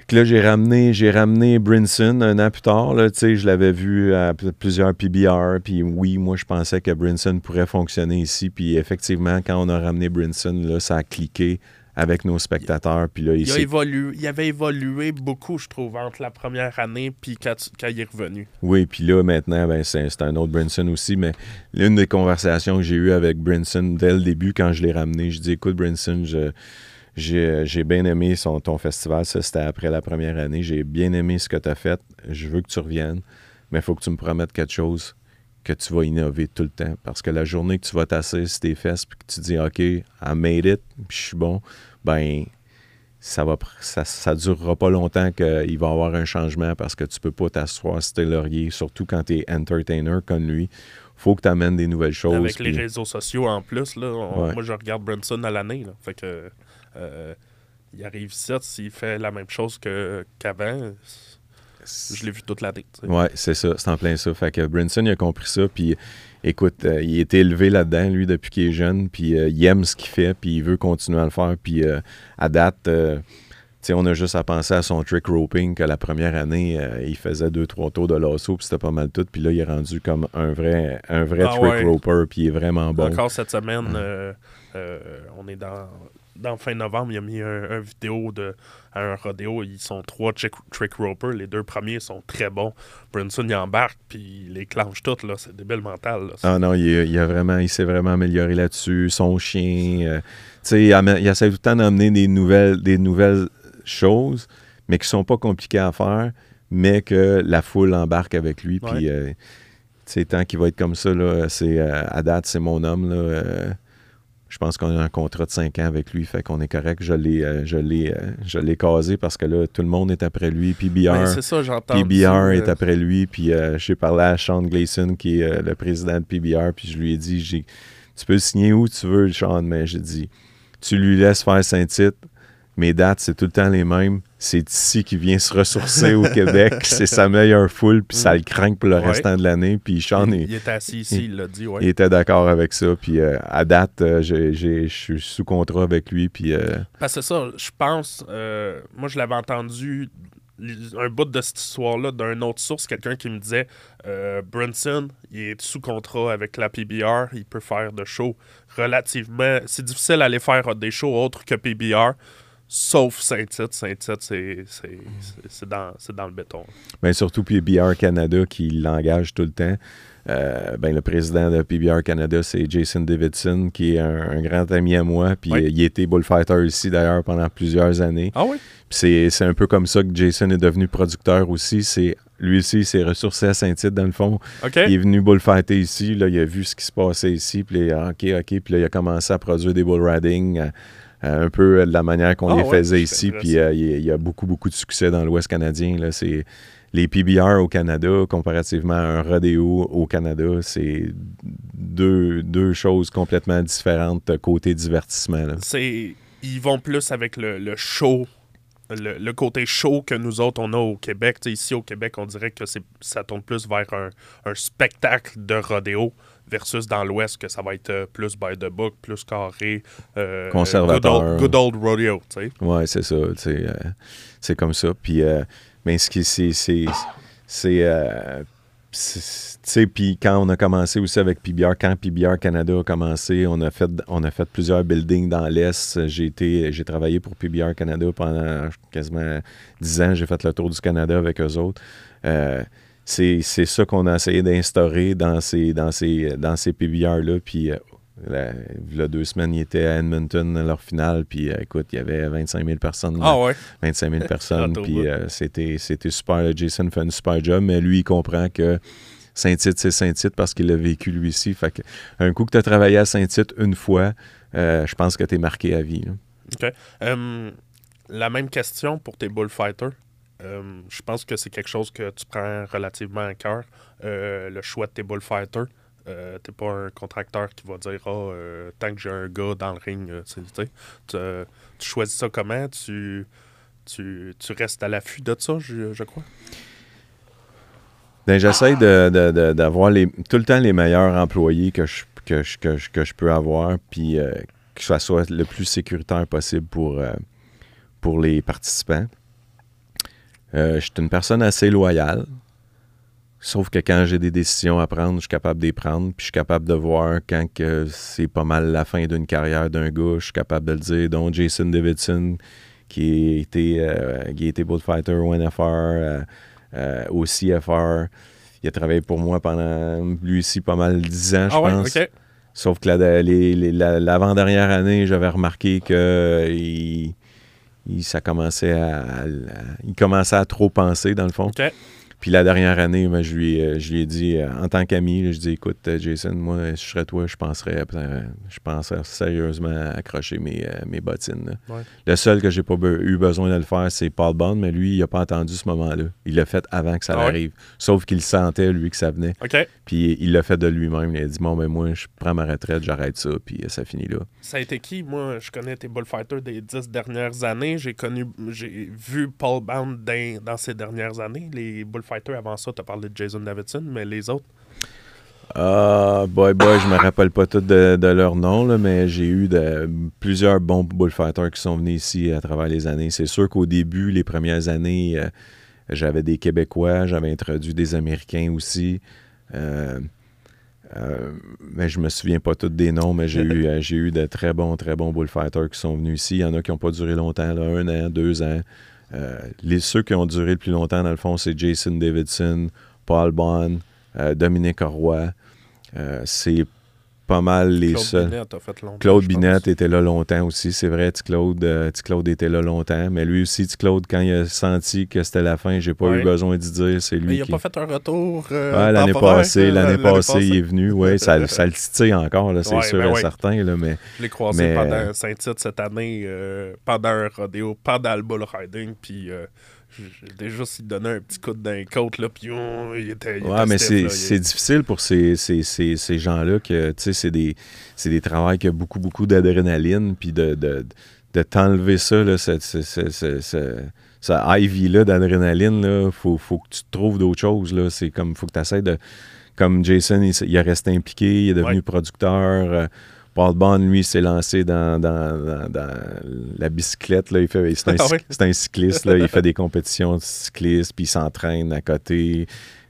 Que là, j'ai ramené, j'ai ramené Brinson un an plus tard. Là, je l'avais vu à plusieurs PBR. Puis oui, moi, je pensais que Brinson pourrait fonctionner ici. Puis effectivement, quand on a ramené Brinson, là, ça a cliqué avec nos spectateurs. Puis là, il
Il, a évolué, il avait évolué beaucoup, je trouve, entre la première année puis quand, tu- quand il est revenu.
Oui, puis là, maintenant, ben, c'est c'est un autre Brinson aussi. Mais l'une des conversations que j'ai eues avec Brinson dès le début, quand je l'ai ramené, je dis Écoute, Brinson, je- j'ai j'ai bien aimé son, ton festival. Ça, c'était après la première année. J'ai bien aimé ce que tu as fait. Je veux que tu reviennes. Mais il faut que tu me promettes quelque chose que tu vas innover tout le temps. Parce que la journée que tu vas t'asseoir sur tes fesses puis que tu dis OK, I made it, puis je suis bon, ben ça va ça, ça durera pas longtemps qu'il va y avoir un changement parce que tu peux pas t'asseoir sur tes lauriers, surtout quand tu es entertainer comme lui. faut que tu amènes des nouvelles choses.
Avec les réseaux sociaux en plus, là, on-
Ouais.
moi je regarde Brunson à l'année. Fait que euh, il arrive ici, s'il fait la même chose qu'avant, je l'ai vu toute l'année.
Ouais, c'est ça, c'est en plein ça. Fait que Brinson, il a compris ça, puis écoute, euh, il a été élevé là-dedans, lui, depuis qu'il est jeune, puis euh, il aime ce qu'il fait, puis il veut continuer à le faire, puis euh, à date, on a juste à penser à son trick roping que la première année, il faisait deux, trois tours de lasso, puis c'était pas mal tout. Puis là, il est rendu comme un vrai, un vrai
Ah
trick
ouais.
roper, puis il est vraiment bon.
Encore cette semaine, on est dans, dans fin novembre, il a mis un, un vidéo de à un rodéo. Ils sont trois trick, trick ropers. Les deux premiers sont très bons. Brunson, il embarque, puis il les clenche toutes. là. C'est débile mental. là.
Ah non, il, il a vraiment, il s'est vraiment amélioré là-dessus. Son chien, euh, il, il essaie tout le temps d'amener des nouvelles, des nouvelles choses, mais qui sont pas compliquées à faire, mais que la foule embarque avec lui. Puis, euh, tant qu'il va être comme ça, là, c'est, euh, à date, c'est mon homme. Là, je pense qu'on a un contrat de 5 ans avec lui, fait qu'on est correct. Je l'ai, euh, je l'ai, euh, je l'ai casé parce que là, tout le monde est après lui. PBR,
c'est ça, j'entends.
PBR est après lui, puis euh, j'ai parlé à Sean Gleason, qui est euh, le président de PBR, puis je lui ai dit, j'ai, tu peux signer où tu veux, Sean, mais j'ai dit, tu lui laisses faire Saint-Tite, mes dates, c'est tout le temps les mêmes, c'est ici qu'il vient se ressourcer au Québec, c'est sa meilleure foule, puis ça le craint pour le
Ouais.
restant de l'année, puis Sean
Il,
est-
il était assis ici, il l'a dit. Ouais.
il était d'accord avec ça, puis euh, à date, euh, je suis sous contrat avec lui, puis euh,
Parce que c'est ça, je pense, moi je l'avais entendu un bout de cette histoire-là d'une autre source, quelqu'un qui me disait euh, Brunson, il est sous contrat avec la PBR, il peut faire de shows relativement. C'est difficile d'aller faire des shows autres que PBR, sauf Saint-Tite. Saint-Tite, c'est c'est- c'est- c'est dans, c'est dans le béton.
Ben, surtout PBR Canada qui l'engage tout le temps. Euh, ben, le président de PBR Canada, c'est Jason Davidson, qui est un, un grand ami à moi. Puis
Oui.
il était bullfighter ici d'ailleurs pendant plusieurs années.
Ah oui?
Puis c'est, c'est un peu comme ça que Jason est devenu producteur aussi. C'est, lui aussi, il s'est ressourcé à Saint-Tite dans le fond. Il est venu bullfighter ici. Là, il a vu ce qui se passait ici. Puis là, il a, OK, OK. Puis là, il a commencé à produire des bull riding. Euh, un peu euh, de la manière qu'on
Ah
les
ouais,
faisait ici. Puis euh, il, y a- il y a beaucoup, beaucoup de succès dans l'Ouest canadien. Là. C'est, les PBR au Canada, comparativement à un rodéo au Canada, c'est deux, deux choses complètement différentes côté divertissement. là.
c'est ils vont plus avec le, le show le, le côté show que nous autres on a au Québec ici au Québec on dirait que c'est ça tourne plus vers un, un spectacle de rodéo versus dans l'Ouest que ça va être euh, plus by the book plus carré euh,
Conservateur.
good old, good old rodeo tu sais
Ouais, c'est ça. euh, c'est comme ça. Puis, euh, mais ce qui, c'est, c'est, c'est, euh, c'est- tu sais, puis quand on a commencé aussi avec PBR, quand PBR Canada a commencé, on a fait, on a fait plusieurs buildings dans l'Est. J'ai été, j'ai travaillé pour PBR Canada pendant quasiment 10 ans. J'ai fait le tour du Canada avec eux autres. C'est, c'est ça qu'on a essayé d'instaurer dans ces, dans ces, dans ces PBR-là. Puis, euh, la- il y a deux semaines, ils étaient à Edmonton à leur finale. Puis, euh, écoute, il y avait 25 000 personnes.
ah ouais
25 000 personnes. Puis euh, c'était, c'était super. Jason fait un super job, mais lui, il comprend que Saint-Tite, c'est Saint-Tite parce qu'il l'a vécu lui aussi. Fait que, un coup que tu as travaillé à Saint-Tite une fois, euh, je pense que tu es marqué à vie. là.
OK. La même question pour tes bullfighters. Euh, je pense que c'est quelque chose que tu prends relativement à cœur. Euh, le choix de tes bullfighters. Euh, T'es pas un contracteur qui va dire Ah, euh, tant que j'ai un gars dans le ring, tu tu, choisis ça comment? Tu, tu, tu restes à l'affût de ça, je, je crois?
Ben, j'essaie de- d'avoir les, tout le temps les meilleurs employés que je, que je, que je, que je peux avoir, puis que ça soit le plus sécuritaire possible pour, pour les participants. Euh, je suis une personne assez loyale, sauf que quand j'ai des décisions à prendre, je suis capable de les prendre, puis je suis capable de voir quand que c'est pas mal la fin d'une carrière d'un gars, je suis capable de le dire. Donc, Jason Davidson, qui a été, euh, qui a été bullfighter au NFR, euh, euh, au CFR. Il a travaillé pour moi pendant, lui aussi, pas mal 10 ans, je
ah ouais,
pense. Sauf que la- l'avant-dernière année, j'avais remarqué que euh, il, il- ça commençait à, il commençait à trop penser, dans le fond. Puis la dernière année, moi, je, lui, ai- je lui ai dit, euh, en tant qu'ami, je dis écoute, euh, Jason, moi, si je serais toi, je penserais, euh, je penserais sérieusement à accrocher mes, euh, mes bottines.
Ouais.
Le seul que j'ai pas be- eu besoin de le faire, c'est Paul Bond, mais lui, il a pas entendu ce moment-là. Il l'a fait avant que ça
Ah ouais?
arrive. Sauf qu'il sentait, lui, que ça venait. Puis il l'a fait de lui-même. Il a dit Bon, ben moi, je prends ma retraite, j'arrête ça, puis euh, ça finit là.
Ça a été qui? Moi, je connais tes bullfighters des dix dernières années. J'ai connu, j'ai vu Paul Bound dans, dans ces dernières années. Les bullfighters avant ça, tu as parlé de Jason Davidson, mais les autres?
Ah, boy, boy, je me rappelle pas tout de, de leur nom, là, mais j'ai eu de, plusieurs bons bullfighters qui sont venus ici à travers les années. C'est sûr qu'au début, les premières années, euh, j'avais des Québécois, j'avais introduit des Américains aussi. Euh, euh, mais je me souviens pas tous des noms, mais j'ai eu, j'ai eu de très bons, très bons bullfighters qui sont venus ici. Il y en a qui n'ont pas duré longtemps, un an, deux ans. Euh, les, ceux qui ont duré le plus longtemps, dans le fond, c'est Jason Davidson, Paul Bond, euh, Dominique Roy. Euh, c'est pas mal les
Claude
seuls.
Binette a fait longtemps.
Claude Binette était là longtemps aussi, c'est vrai. Claude, euh, Claude était là longtemps. Mais lui aussi, Claude, quand il a senti que c'était la fin, j'ai pas
Ouais.
eu besoin d'y dire. C'est
Mais
lui
il n'a
qui.
pas fait un retour. euh,
l'année passée,
euh,
l'année passée, il est venu. Ouais, ça, ça le titille encore, c'est
Ouais,
sûr
ben
et
ouais.
certain. Là, mais
Je l'ai croisé
Mais,
pendant Saint-Tite cette année, euh, pendant un rodéo, pendant le bull riding, puis euh, déjà s'il donnait un petit coup d'un côte, là, puis oh, il était. il
Ouais,
était
mais c'est difficile pour ces, ces, ces, ces gens-là que, tu sais, c'est des, c'est des travails qui ont beaucoup, beaucoup d'adrénaline, puis de, de, de t'enlever ça, là, ce, ce, ce, ce, ce- ce Ivy-là d'adrénaline, là, faut, faut que tu trouves d'autres choses, là. C'est comme, faut que tu essaies de... Comme Jason, il, il est resté impliqué, il est devenu
Ouais.
producteur. euh, Paul Bond, lui, s'est lancé dans, dans, dans, dans la bicyclette. Là. Il fait, c'est, un,
Ah
c'est un cycliste. Là. Il fait des compétitions de cyclisme, puis il s'entraîne à côté.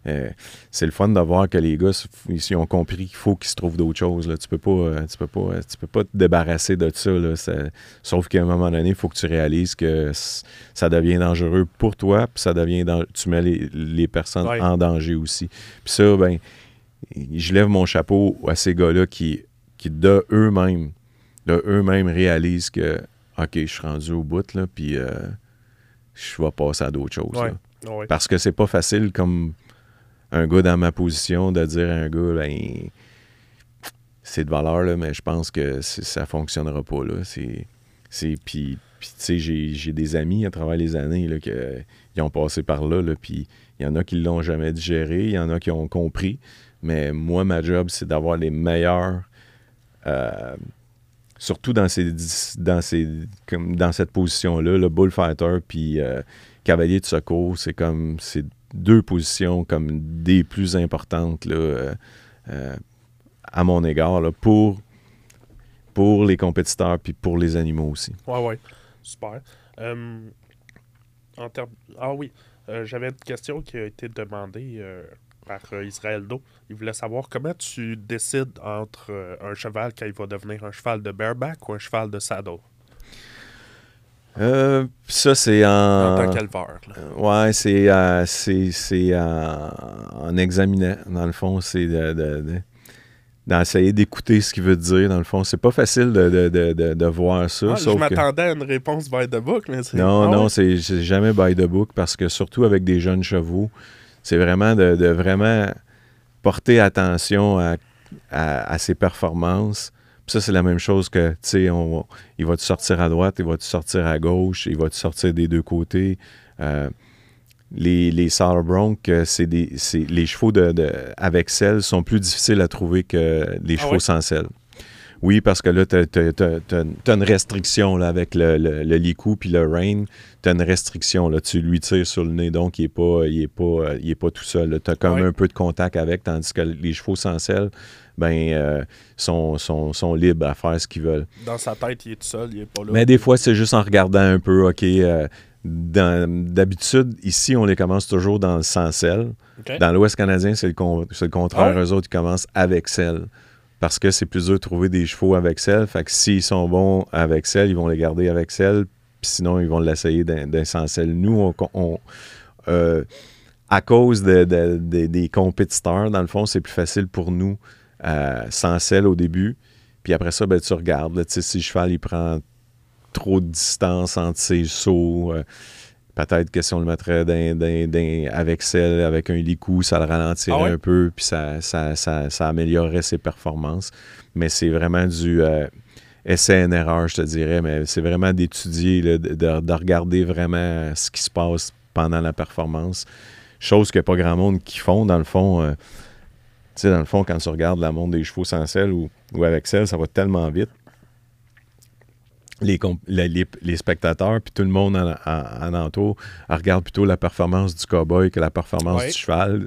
Euh, c'est le fun de voir que les gars, ils ont compris qu'il faut qu'ils se trouvent d'autres choses. Là. Tu peux pas, euh, tu peux pas, euh, tu peux pas te débarrasser de ça. Là. Ça- sauf qu'à un moment donné, il faut que tu réalises que ça devient dangereux pour toi, puis ça devient tu mets les, les personnes
Ouais.
en danger aussi. Puis ça, ben, je lève mon chapeau à ces gars-là qui, qui de eux-mêmes, de eux-mêmes réalisent que, OK, je suis rendu au bout, là, puis euh, je vais passer à d'autres choses.
Ouais.
là.
Ouais.
Parce que c'est pas facile comme un gars dans ma position de dire à un gars, ben, c'est de valeur, là, mais je pense que ça fonctionnera pas. Là. C'est, c'est, puis, puis, tu sais, j'ai, j'ai des amis à travers les années là, que, qui ont passé par là, là puis il y en a qui l'ont jamais digéré, il y en a qui ont compris, mais moi, ma job, c'est d'avoir les meilleurs, euh, surtout dans, ces, dans, ces, comme dans cette position-là, le bullfighter puis euh, cavalier de secours, c'est comme, c'est deux positions comme des plus importantes, là, euh, euh, à mon égard, là, pour, pour les compétiteurs puis pour les animaux aussi.
Ouais, ouais. Super. Termes- Ah oui, j'avais une question qui a été demandée par euh, Israël Do. Il voulait savoir comment tu décides entre euh, un cheval quand il va devenir un cheval de bareback ou un cheval de saddle?
Euh, ça, c'est en...
en tant qu'éleveur. là.
Ouais, c'est euh, euh, en examinant, dans le fond, c'est de, de- de- d'essayer d'écouter ce qu'il veut dire, dans le fond. C'est pas facile de, de, de, voir ça.
Ah, je
que-
m'attendais à une réponse by the book, mais c'est.
Non,
Ah
non, c'est c'est jamais by the book parce que surtout avec des jeunes chevaux, c'est vraiment de, de vraiment porter attention à, à, à ses performances. Puis ça, c'est la même chose que, tu sais, on- il va te sortir à droite, il va te sortir à gauche, il va te sortir des deux côtés. Euh, les, les euh, c'est les chevaux de, de- avec selle sont plus difficiles à trouver que les
Ah
chevaux
ouais?
sans selle. Oui, parce que là, tu as, une restriction là, avec le, le, le licou puis le rein. Tu as une restriction. Là, tu lui tires sur le nez, donc il n'est pas, il est pas, il est pas tout seul. Tu as comme
Ouais.
un peu de contact avec, tandis que les chevaux sans selle ben, euh, sont, sont, sont libres à faire ce qu'ils veulent.
Dans sa tête, il est tout seul, il est pas là.
Mais des fois, c'est juste en regardant un peu, OK, euh, d'habitude, ici, on les commence toujours dans le sans selle.
Ok.
Dans l'Ouest canadien, c'est le, con- c'est le contraire.
Ah?
Eux autres, ils commencent avec selle. Parce que c'est plus dur de trouver des chevaux avec selle. Fait que s'ils sont bons avec selle, ils vont les garder avec selle. Puis sinon, ils vont l'essayer d'un sans selle. Nous, on, on- euh, à cause de- de- de- des compétiteurs, dans le fond, c'est plus facile pour nous euh, sans selle au début. Puis après ça, ben, tu regardes. là, si le cheval il prend trop de distance entre ses sauts, euh, peut-être que si on le mettrait dans- dans- dans- avec selle, avec un licou, ça le ralentirait
Ah ouais?
un peu, puis ça, ça, ça- ça améliorerait ses performances. Mais c'est vraiment du euh, essai en erreur, je te dirais, mais c'est vraiment d'étudier, de, de- de regarder vraiment ce qui se passe pendant la performance. Chose que pas grand monde qui font, dans le fond. euh, tu sais, dans le fond, quand tu regardes la montre des chevaux sans selle ou, ou avec selle, ça va tellement vite. Les, les, les spectateurs, puis tout le monde en, en, en entour, regarde plutôt la performance du cowboy que la performance
Ouais.
du cheval.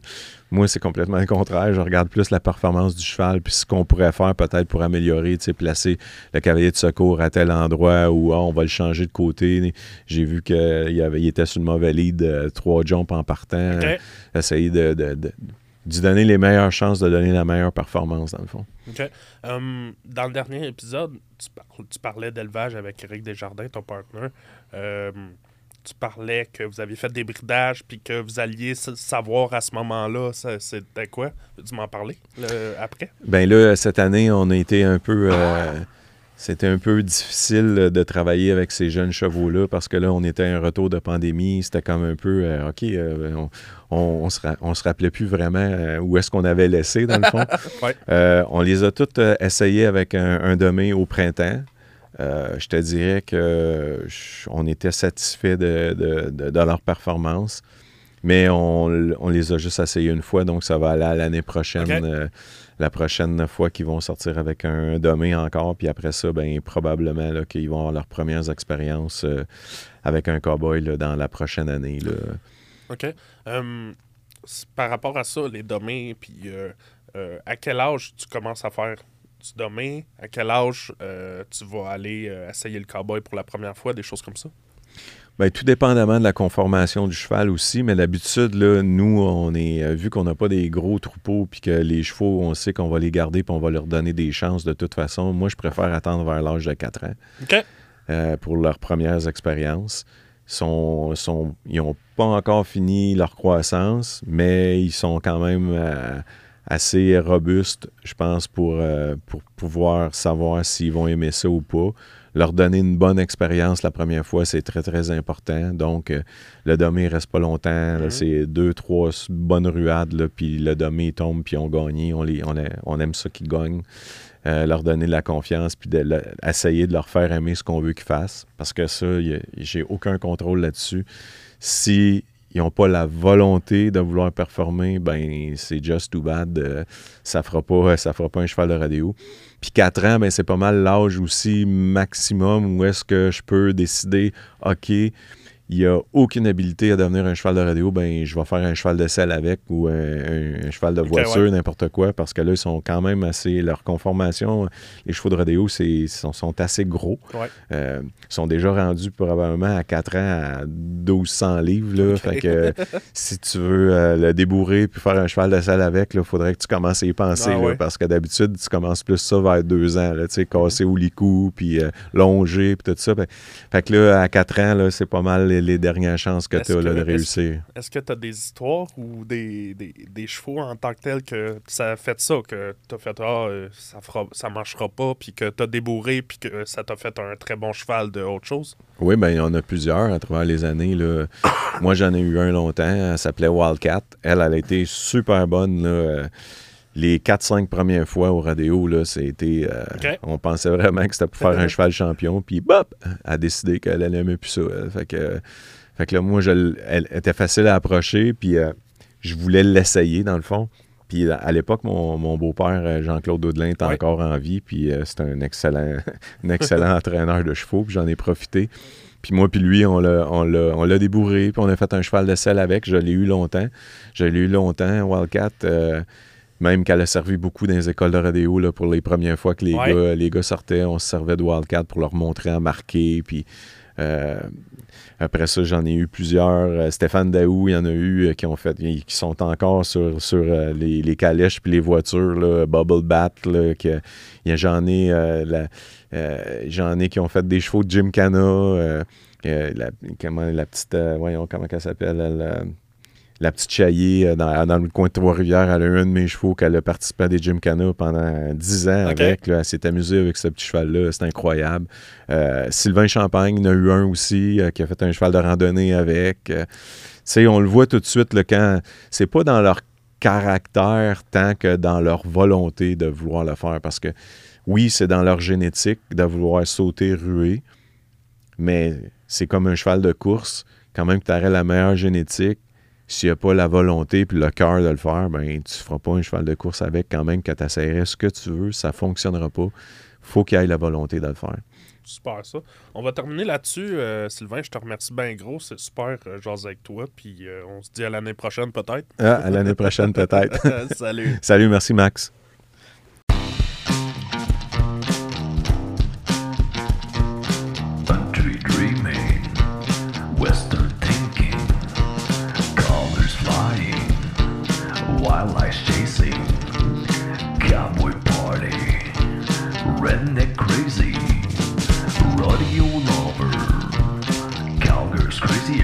Moi, c'est complètement le contraire. Je regarde plus la performance du cheval, puis ce qu'on pourrait faire peut-être pour améliorer, tu sais, placer le cavalier de secours à tel endroit où ah, on va le changer de côté. J'ai vu qu'il il était sur le mauvais lead, trois jumps en partant.
OK.
Essayer de, de, de- d'y donner les meilleures chances de donner la meilleure performance, dans le fond.
OK. Hum, dans le dernier épisode, tu, par- tu parlais d'élevage avec Eric Desjardins, ton partner. Hum, tu parlais que vous aviez fait des bridages puis que vous alliez savoir à ce moment-là ça- c'était quoi? Tu m'en parler le- après?
Ben là, cette année, on a été un peu. euh, c'était un peu difficile de travailler avec ces jeunes chevaux-là parce que là, on était à un retour de pandémie. C'était comme un peu. euh, OK, euh, on, on, on se ra- on se rappelait plus vraiment euh, où est-ce qu'on avait laissé, dans le fond.
Ouais.
On les a toutes essayées avec un, un domé au printemps. Je te dirais que je- on était satisfait de, de- de- de leur performance. Mais on, les a juste essayés une fois, donc ça va aller à l'année prochaine. La prochaine fois qu'ils vont sortir avec un domé encore. Puis après ça, ben, probablement qu'ils vont avoir leurs premières expériences euh, avec un cowboy là, dans la prochaine année. Là.
OK. Hum, par rapport à ça, les domaines, puis euh, euh, à quel âge tu commences à faire du domaine? À quel âge tu vas aller essayer le cowboy pour la première fois? Des choses comme ça?
Ben, tout dépendamment de la conformation du cheval aussi, mais d'habitude, là, nous, on est euh, vu qu'on n'a pas des gros troupeaux puis que les chevaux, on sait qu'on va les garder puis on va leur donner des chances de toute façon. Moi, je préfère attendre vers l'âge de 4 ans euh, pour leurs premières expériences. Sont, sont, ils n'ont pas encore fini leur croissance, mais ils sont quand même euh, assez robustes, je pense, pour, euh, pour pouvoir savoir s'ils vont aimer ça ou pas. Leur donner une bonne expérience la première fois, c'est très, très important. Donc, euh, le ne reste pas longtemps.
Mhm.
C'est deux, trois bonnes ruades, là, puis le domé tombe, puis on gagne. On, les, on, a- on aime ça qu'ils gagnent. Euh, leur donner de la confiance, puis de le- essayer de leur faire aimer ce qu'on veut qu'ils fassent. Parce que ça, j'ai aucun contrôle là-dessus. Si ils n'ont pas la volonté de vouloir performer, ben c'est just too bad. euh, ça fera pas ça fera pas un cheval de radio. Puis 4 ans, ben c'est pas mal l'âge aussi maximum où est-ce que je peux décider, OK, il n'y a aucune habilité à devenir un cheval de radio, ben je vais faire un cheval de selle avec ou un, un- un cheval de voiture,
ouais.
n'importe quoi, parce que là, ils sont quand même assez. Leur conformation, les chevaux de rodéo, c'est, sont, sont assez gros.
Ouais.
Euh, ils sont déjà rendus probablement à 4 ans à 1200 livres. Là. Fait que si tu veux euh, le débourrer puis faire un cheval de selle avec, il faudrait que tu commences à y penser.
Ah
là,
ouais.
parce que d'habitude, tu commences plus ça vers 2 ans. Là, tu sais, casser au licou, puis euh, longer, puis tout ça. Fait, fait que là, à 4 ans, là, c'est pas mal les, les dernières chances que
Est-ce
tu as là, de réussir.
Est-ce que tu as des histoires ou des, des, des chevaux en tant que tel que ça a fait ça, que tu as fait Ah, euh, ça fera ça marchera pas, puis que tu as débourré, puis que ça t'a fait un très bon cheval de autre chose?
Oui, ben il y en a plusieurs à travers les années. Là. Moi, j'en ai eu un longtemps. Elle s'appelait Wildcat. Elle, elle a été super bonne. là. Euh, Les 4-5 premières fois au radio, là, c'était. euh. On pensait vraiment que c'était pour faire un cheval champion. Puis, bop, elle a décidé qu'elle allait aimer plus ça. elle. Fait que, fait que là, moi, je elle était facile à approcher. Puis, euh, je voulais l'essayer, dans le fond. Puis, à l'époque, mon, mon beau-père, euh, Jean-Claude Audelin, était
Ouais.
encore en vie. Puis, euh, c'était un excellent, un excellent entraîneur de chevaux. Puis, j'en ai profité. Puis moi puis lui, on l'a, on l'a, on l'a débourré, puis on a fait un cheval de selle avec. Je l'ai eu longtemps. Je l'ai eu longtemps, Wildcat. euh, même qu'elle a servi beaucoup dans les écoles de rodéo là, pour les premières fois que les,
Ouais.
gars, les gars sortaient, on se servait de Wildcat pour leur montrer à marquer. Puis euh, après ça, j'en ai eu plusieurs. Euh, Stéphane Daou, il y en a eu euh, qui ont fait, qui sont encore sur, sur les, les calèches puis les voitures, là, Bubble Bat, là, que- il y a- j'en ai, j'en ai qui ont fait des chevaux de euh, euh, la, comment, la petite, voyons, comment elle s'appelle, elle, la petite chaillée euh, dans, dans le coin de Trois-Rivières, elle a eu un de mes chevaux qu'elle a participé à des Gymkhana pendant 10 ans avec. là. elle s'est amusée avec ce petit cheval-là. C'est incroyable. Euh, Sylvain Champagne il en a eu un aussi euh, qui a fait un cheval de randonnée avec. Euh, tu sais, on le voit tout de suite là, quand c'est pas dans leur caractère tant que dans leur volonté de vouloir le faire. Parce que oui, c'est dans leur génétique de vouloir sauter, ruer, mais c'est comme un cheval de course. Quand même que tu aurais la meilleure génétique, s'il n'y a pas la volonté puis le cœur de le faire, ben tu feras pas un cheval de course avec quand même que tu essaierais ce que tu veux, ça fonctionnera pas. faut qu'il y ait la volonté de le faire.
Super ça. On va terminer là-dessus. Euh, Sylvain, je te remercie bien gros. C'est super, euh, avec toi. Puis euh, on se dit à l'année prochaine peut-être.
Ah, à l'année prochaine, peut-être.
Salut.
Salut, merci Max.
Wildlife chasing, cowboy party, redneck crazy, rodeo lover, cowgirls crazier,